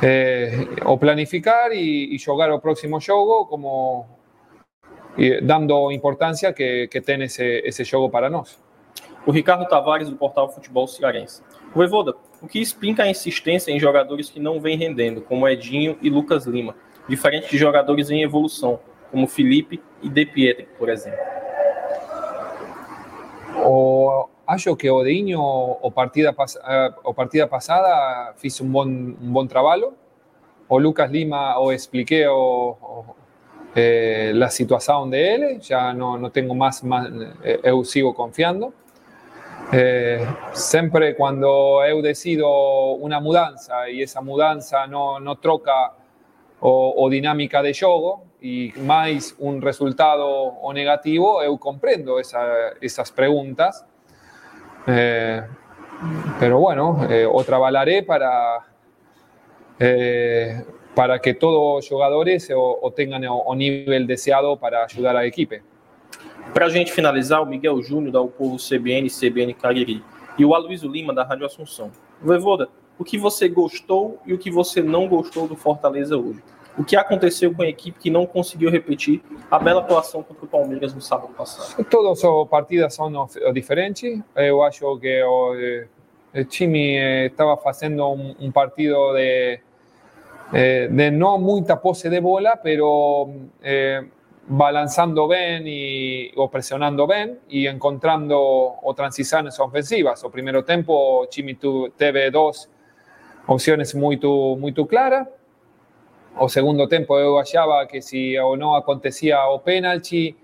Eh, o planificar y, y, jugar el próximo juego como dando importância que, que tem esse, esse jogo para nós. O Ricardo Tavares, do portal Futebol Cearense. Voivoda, o que explica a insistência em jogadores que não vêm rendendo, como Edinho e Lucas Lima, diferente de jogadores em evolução, como Felipe e De Pietri, por exemplo? Acho que Odinho, o partida, eh, o partida passada, fez um bom, um bom trabalho. O Lucas Lima, o expliquei o, o eh, la situación de él, ya no, no tengo más, más eh, yo sigo confiando. Eh, siempre cuando he decido una mudanza y esa mudanza no, no troca o, o, dinámica de juego y más un resultado o negativo, yo comprendo esa, esas preguntas. Eh, pero bueno, eh, o para eh, para que todos los jugadores o, tengan o, nivel deseado para ayudar al equipo. Para a gente finalizar, o Miguel Júnior da O Povo CBN CBN Cariri e o Aloysio Lima da Rádio Assunção. Voivoda, o que você gostou e o que você não gostou do Fortaleza hoje? O que aconteceu com a equipe que não conseguiu repetir a bela atuação contra o Palmeiras no sábado passado? Todos os partidas são diferentes. Eu acho que o, o time estava fazendo um, partido de eh, de no mucha pose de bola, pero eh, balanzando bien y, o presionando bien y encontrando o transiciones ofensivas. O primero tiempo, Chimi teve dos opciones muy, muy claras. O segundo tiempo, yo hallaba que si o no acontecía o penalti,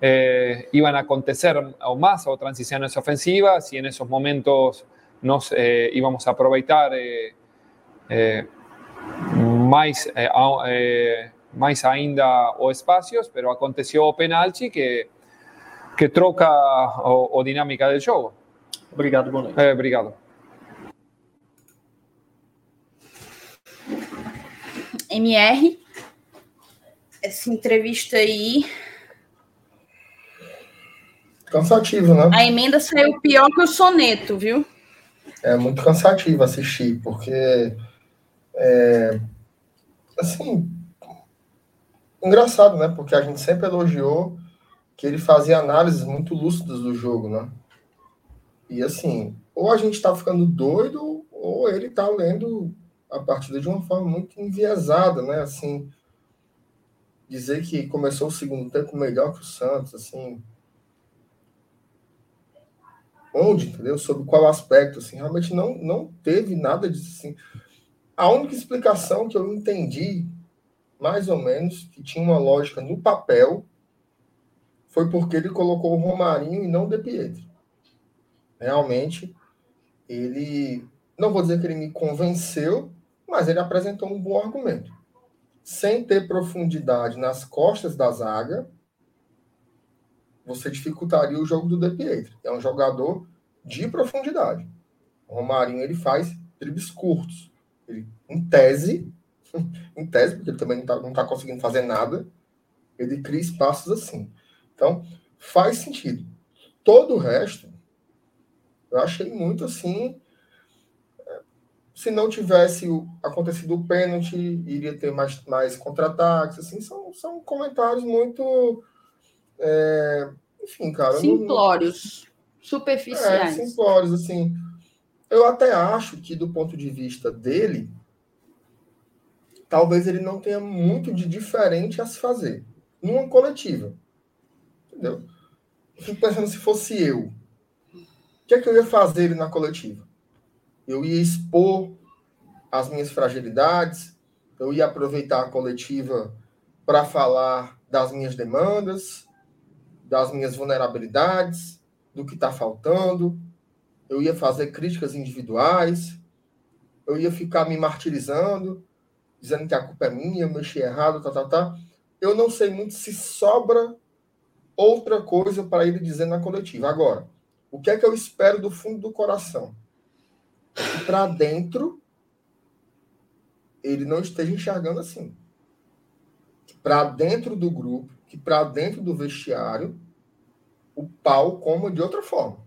eh, iban a acontecer o más o transiciones ofensivas y en esos momentos nos eh, íbamos a aprovechar eh, eh mais, eh, eh, mais ainda o espacios, pero aconteceu o penalti que, que troca o, o dinâmica do jogo. Obrigado, boa noite. Obrigado. MR, essa entrevista aí. Cansativo, né? A emenda saiu pior que o soneto, viu? É muito cansativo assistir, porque é, assim, engraçado, né? Porque a gente sempre elogiou que ele fazia análises muito lúcidas do jogo, né? E assim, ou a gente tá ficando doido, ou ele tá lendo a partida de uma forma muito enviesada, né? Assim, dizer que começou o segundo tempo melhor que o Santos, assim. Onde, entendeu? Sobre qual aspecto, assim, realmente não, não teve nada disso, assim. A única explicação que eu entendi, mais ou menos, que tinha uma lógica no papel, foi porque ele colocou o Romarinho e não o De Pietro. Realmente, ele, não vou dizer que ele me convenceu, mas ele apresentou um bom argumento. Sem ter profundidade nas costas da zaga, você dificultaria o jogo do De Pietro. É um jogador de profundidade. O Romarinho ele faz dribles curtos. Ele, em tese, em tese, porque ele também não está não tá conseguindo fazer nada, ele cria espaços assim. Então, faz sentido. Todo o resto, eu achei muito assim. Se não tivesse acontecido o pênalti, iria ter mais, mais contra-ataques. Assim, são, são comentários muito. É, enfim, cara. Simplórios. Não, superficiais. É, simplórios, assim. Eu até acho que, do ponto de vista dele, talvez ele não tenha muito de diferente a se fazer numa coletiva. Entendeu? Eu fico pensando se fosse eu. O que é que eu ia fazer na coletiva? Eu ia expor as minhas fragilidades, eu ia aproveitar a coletiva para falar das minhas demandas, das minhas vulnerabilidades, do que está faltando, eu ia fazer críticas individuais, eu ia ficar me martirizando, dizendo que a culpa é minha, eu mexi errado, tá, tá, tá. Eu não sei muito se sobra outra coisa para ele dizer na coletiva. Agora, o que é que eu espero do fundo do coração? Para dentro ele não esteja enxergando assim. Para dentro do grupo, que para dentro do vestiário, o pau coma de outra forma.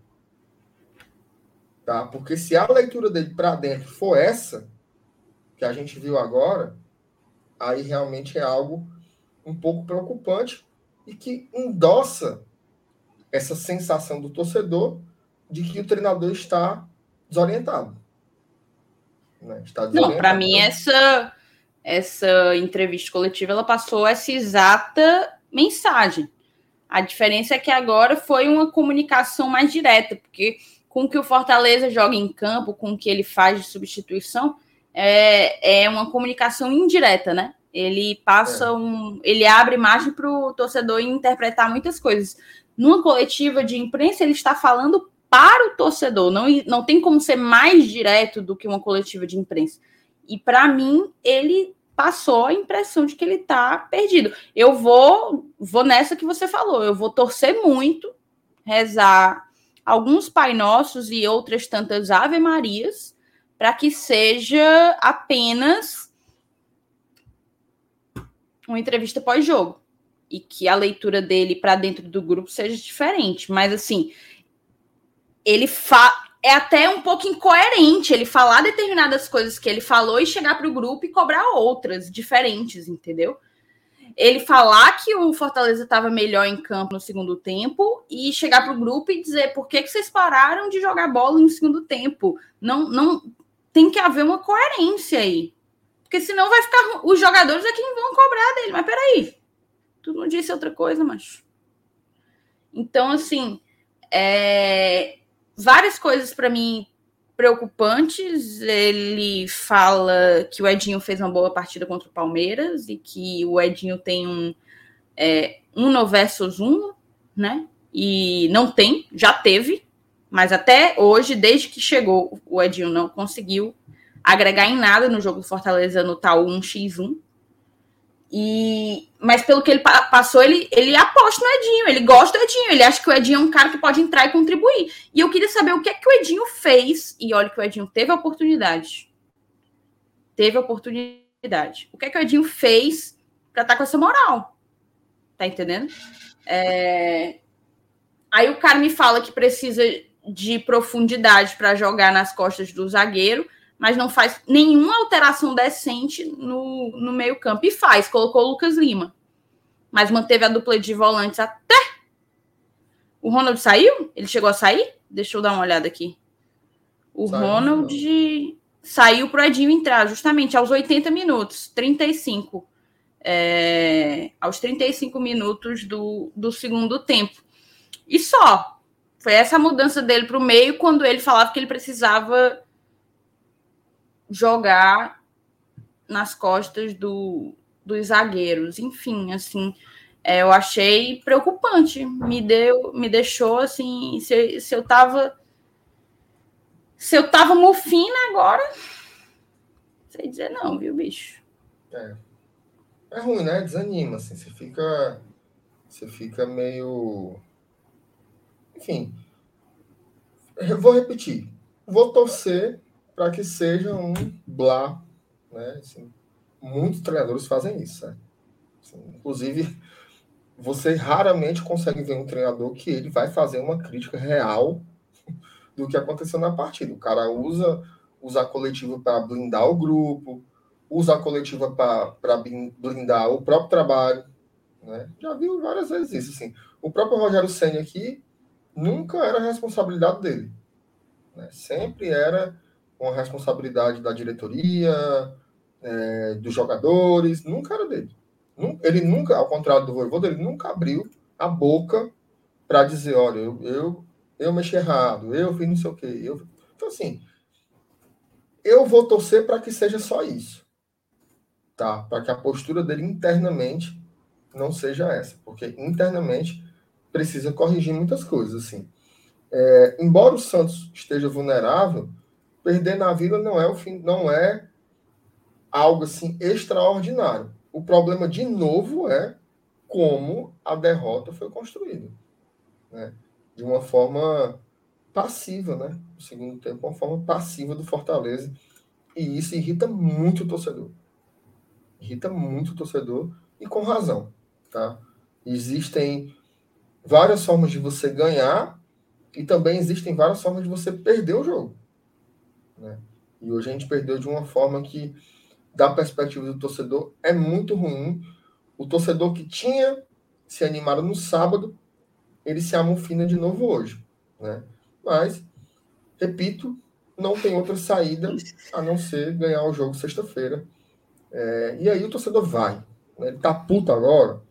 Tá? Porque se a leitura dele para dentro for essa, que a gente viu agora, aí realmente é algo um pouco preocupante e que endossa essa sensação do torcedor de que o treinador está desorientado. Né? Desorientado. Não, para mim essa essa entrevista coletiva ela passou essa exata mensagem. A diferença é que agora foi uma comunicação mais direta, porque com o que o Fortaleza joga em campo, com o que ele faz de substituição, é, é uma comunicação indireta, né? Ele passa é. um. Ele abre margem para o torcedor interpretar muitas coisas. Numa coletiva de imprensa, ele está falando para o torcedor, não, não tem como ser mais direto do que uma coletiva de imprensa. E para mim, ele passou a impressão de que ele está perdido. Eu vou, vou nessa que você falou, eu vou torcer muito, rezar alguns Pai Nossos e outras tantas Ave Marias, para que seja apenas uma entrevista pós-jogo e que a leitura dele para dentro do grupo seja diferente. Mas assim, ele fa é até um pouco incoerente ele falar determinadas coisas que ele falou e chegar para o grupo e cobrar outras diferentes, entendeu? Ele falar que o Fortaleza estava melhor em campo no segundo tempo e chegar para o grupo e dizer por que, que vocês pararam de jogar bola no segundo tempo. Não, não tem que haver uma coerência aí. Porque senão vai ficar. Os jogadores é quem vão cobrar dele. Mas peraí. Tu não disse outra coisa, macho. Então, assim. É, várias coisas para mim preocupantes. Ele fala que o Edinho fez uma boa partida contra o Palmeiras e que o Edinho tem um é, no versus um, né? E não tem, já teve, mas até hoje, desde que chegou, o Edinho não conseguiu agregar em nada no jogo do Fortaleza no tal 1x1. E, mas pelo que ele passou, ele, ele aposta no Edinho, ele gosta do Edinho, ele acha que o Edinho é um cara que pode entrar e contribuir. E eu queria saber o que é que o Edinho fez, e olha que o Edinho teve a oportunidade. Teve a oportunidade. O que é que o Edinho fez para estar tá com essa moral? Tá entendendo? É... Aí o cara me fala que precisa de profundidade para jogar nas costas do zagueiro mas não faz nenhuma alteração decente no, no meio-campo. E faz, colocou o Lucas Lima. Mas manteve a dupla de volantes até. O Ronald saiu? Ele chegou a sair? Deixa eu dar uma olhada aqui. O saiu, Ronald não. saiu para o Edinho entrar, justamente aos 80 minutos, 35. É, aos 35 minutos do, do segundo tempo. E só. Foi essa mudança dele para o meio quando ele falava que ele precisava jogar nas costas do, dos zagueiros. Enfim, assim, é, eu achei preocupante. Me deu, me deixou assim, se, se eu tava se eu tava mufina agora, sei dizer não, viu, bicho? É. É ruim, né? Desanima, assim, você fica você fica meio enfim, eu vou repetir. Vou torcer para que seja um blá. Né? Assim, muitos treinadores fazem isso. Né? Assim, inclusive, você raramente consegue ver um treinador que ele vai fazer uma crítica real do que aconteceu na partida. O cara usa, usa a coletiva para blindar o grupo, usa a coletiva para blindar o próprio trabalho. Né? Já viu várias vezes isso. Assim. O próprio Rogério Senna aqui nunca era responsabilidade dele. Né? Sempre era com a responsabilidade da diretoria, é, dos jogadores, nunca era dele. Ele nunca, ao contrário do Voivoda, ele nunca abriu a boca para dizer, olha, eu, eu, eu mexi errado, eu fiz não sei o quê. Eu... Então, assim, eu vou torcer para que seja só isso. Tá? Para que a postura dele internamente não seja essa. Porque internamente precisa corrigir muitas coisas, assim. É, embora o Santos esteja vulnerável, perder na Vila não é o fim, não é algo assim extraordinário. O problema de novo é como a derrota foi construída, né? De uma forma passiva, né? No segundo tempo, uma forma passiva do Fortaleza. E isso irrita muito o torcedor. Irrita muito o torcedor e com razão, tá? Existem várias formas de você ganhar E também existem várias formas de você perder o jogo. Né? E hoje a gente perdeu de uma forma que, da perspectiva do torcedor, é muito ruim. O torcedor que tinha se animado no sábado, ele se amofina de novo hoje. Né? Mas, repito, não tem outra saída a não ser ganhar o jogo sexta-feira. É, e aí o torcedor vai. Né? Ele tá puto agora,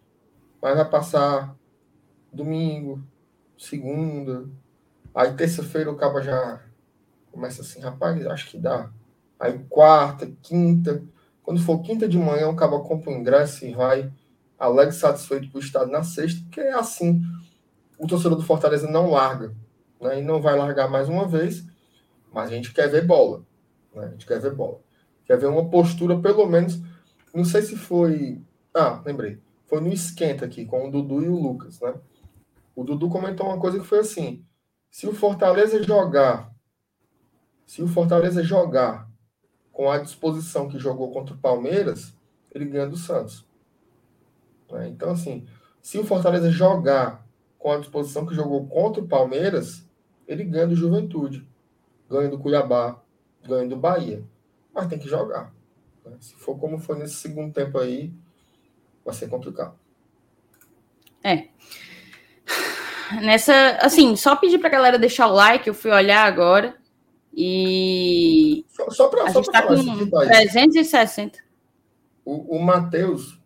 mas vai passar domingo, segunda, aí terça-feira o cabo já começa assim, rapaz, acho que dá. Aí quarta, quinta, quando for quinta de manhã, o cabo compra o ingresso e vai alegre satisfeito para o estado na sexta, porque é assim, o torcedor do Fortaleza não larga, né? E não vai largar mais uma vez, mas a gente quer ver bola, né? A gente quer ver bola. Quer ver uma postura, pelo menos, não sei se foi, ah, lembrei, foi no esquenta aqui com o Dudu e o Lucas, né? O Dudu comentou uma coisa que foi assim: se o Fortaleza jogar, se o Fortaleza jogar com a disposição que jogou contra o Palmeiras, ele ganha do Santos. Né? Então, assim, se o Fortaleza jogar com a disposição que jogou contra o Palmeiras, ele ganha do Juventude, ganha do Cuiabá, ganha do Bahia. Mas tem que jogar. Né? Se for como foi nesse segundo tempo aí, vai ser complicado. É nessa, assim, só pedir pra galera deixar o like, eu fui olhar agora. E. Só, só pra, a só gente tá com aqui, 360. O, o Matheus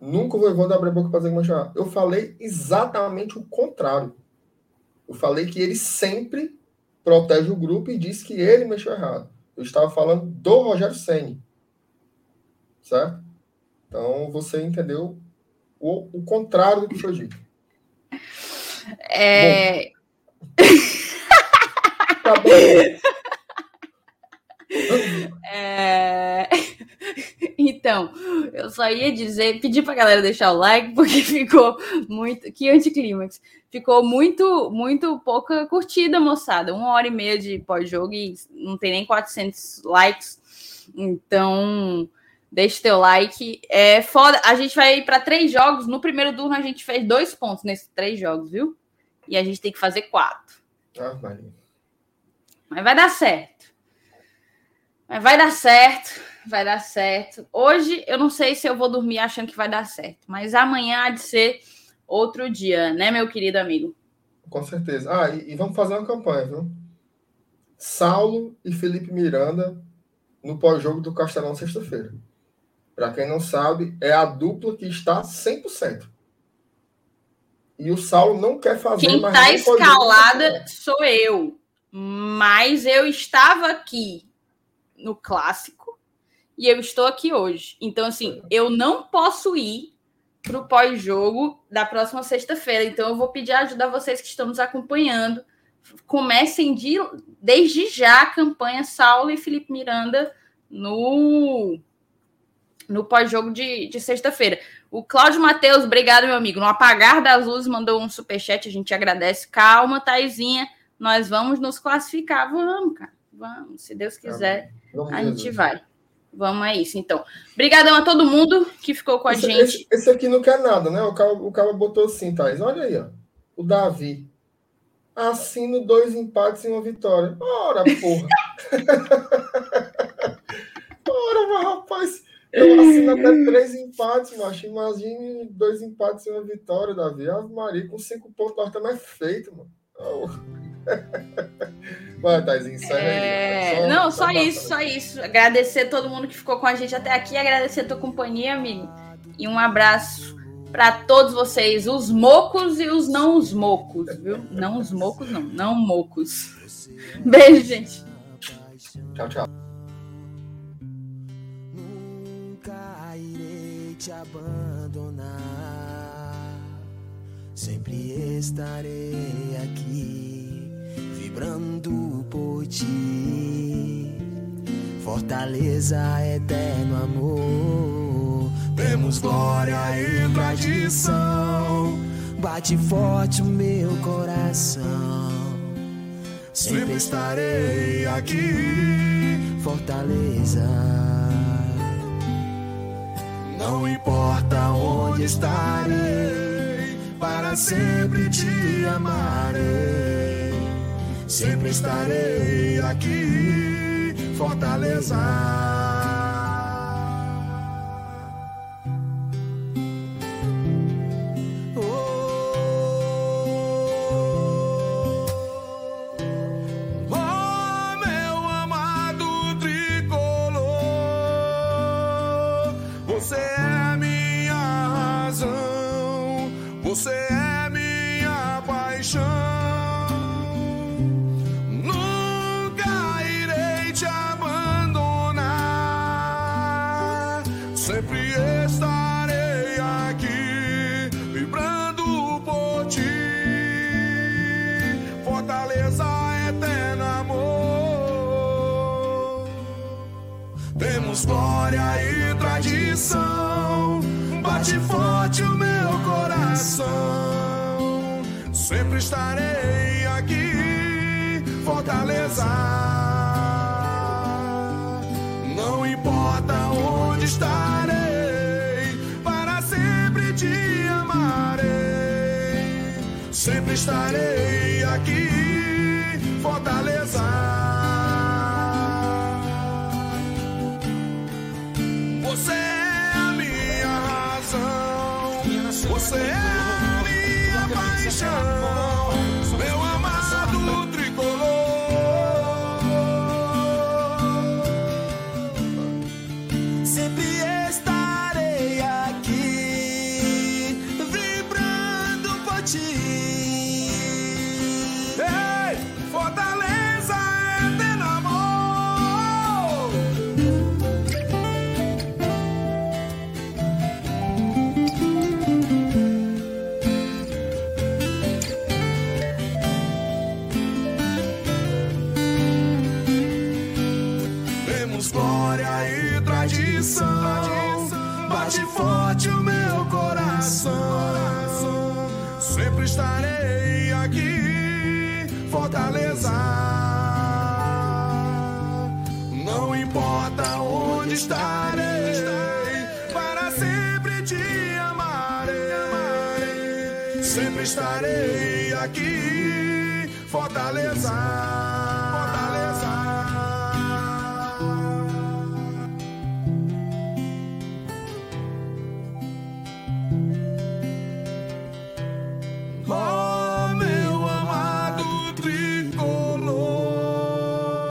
nunca vou dar abrir a boca para fazer manchar. Eu falei exatamente o contrário. Eu falei que ele sempre protege o grupo e diz que ele mexeu errado. Eu estava falando do Rogério Senni. Certo? Então você entendeu o, o contrário do que foi dito. É. Tá bom. é... Então, eu só ia dizer, pedir pra galera deixar o like, porque ficou muito. Que anticlímax. Ficou muito, muito pouca curtida, moçada. Uma hora e meia de pós-jogo e não tem nem 400 likes. Então, deixe teu like. É foda. A gente vai para três jogos. No primeiro turno, a gente fez dois pontos nesses três jogos, viu? E a gente tem que fazer quatro. Ah, Mas vai dar certo. Mas vai dar certo. Vai dar certo. Hoje eu não sei se eu vou dormir achando que vai dar certo. Mas amanhã há de ser outro dia, né, meu querido amigo? Com certeza. Ah, e, e vamos fazer uma campanha, viu? Saulo e Felipe Miranda no pós-jogo do Castelão sexta-feira. Para quem não sabe, é a dupla que está 100%. E o Saulo não quer fazer Quem está escalada sou eu. Mas eu estava aqui no clássico e eu estou aqui hoje. Então, assim, eu não posso ir para o pós-jogo da próxima sexta-feira. Então, eu vou pedir ajuda a vocês que estão nos acompanhando. Comecem de, desde já a campanha Saulo e Felipe Miranda no no pós-jogo de, de sexta-feira. O Cláudio Matheus, obrigado, meu amigo. No apagar das luzes, mandou um superchat, a gente agradece. Calma, Taizinha, nós vamos nos classificar. Vamos, cara. Vamos, se Deus quiser, vamos, a gente vai. Vamos a isso, então. Obrigadão a todo mundo que ficou com a esse, gente. Esse, esse, aqui não quer nada, né? O cara, o cara botou assim, Thais. Olha aí, ó. O Davi. Assino dois empates e uma vitória. Ora, porra. Ora, rapaz. Eu assino até três empates, macho. Imagine dois empates e uma vitória, Davi. Ave Maria, com cinco pontos nós estamos é feito, mano. É... Só, Não, só isso, só isso. Agradecer a todo mundo que ficou com a gente até aqui. Agradecer a tua companhia, amigo. E um abraço para todos vocês, os mocos e os não os mocos, viu? Não os mocos, não. Não mocos. Beijo, gente. Tchau, tchau. te abandonar. Sempre estarei aqui, vibrando por ti. Fortaleza, eterno amor. Temos glória e tradição. Bate forte o meu coração. Sempre estarei aqui, Fortaleza. Não importa onde estarei, para sempre te amarei. Sempre estarei aqui, Fortaleza.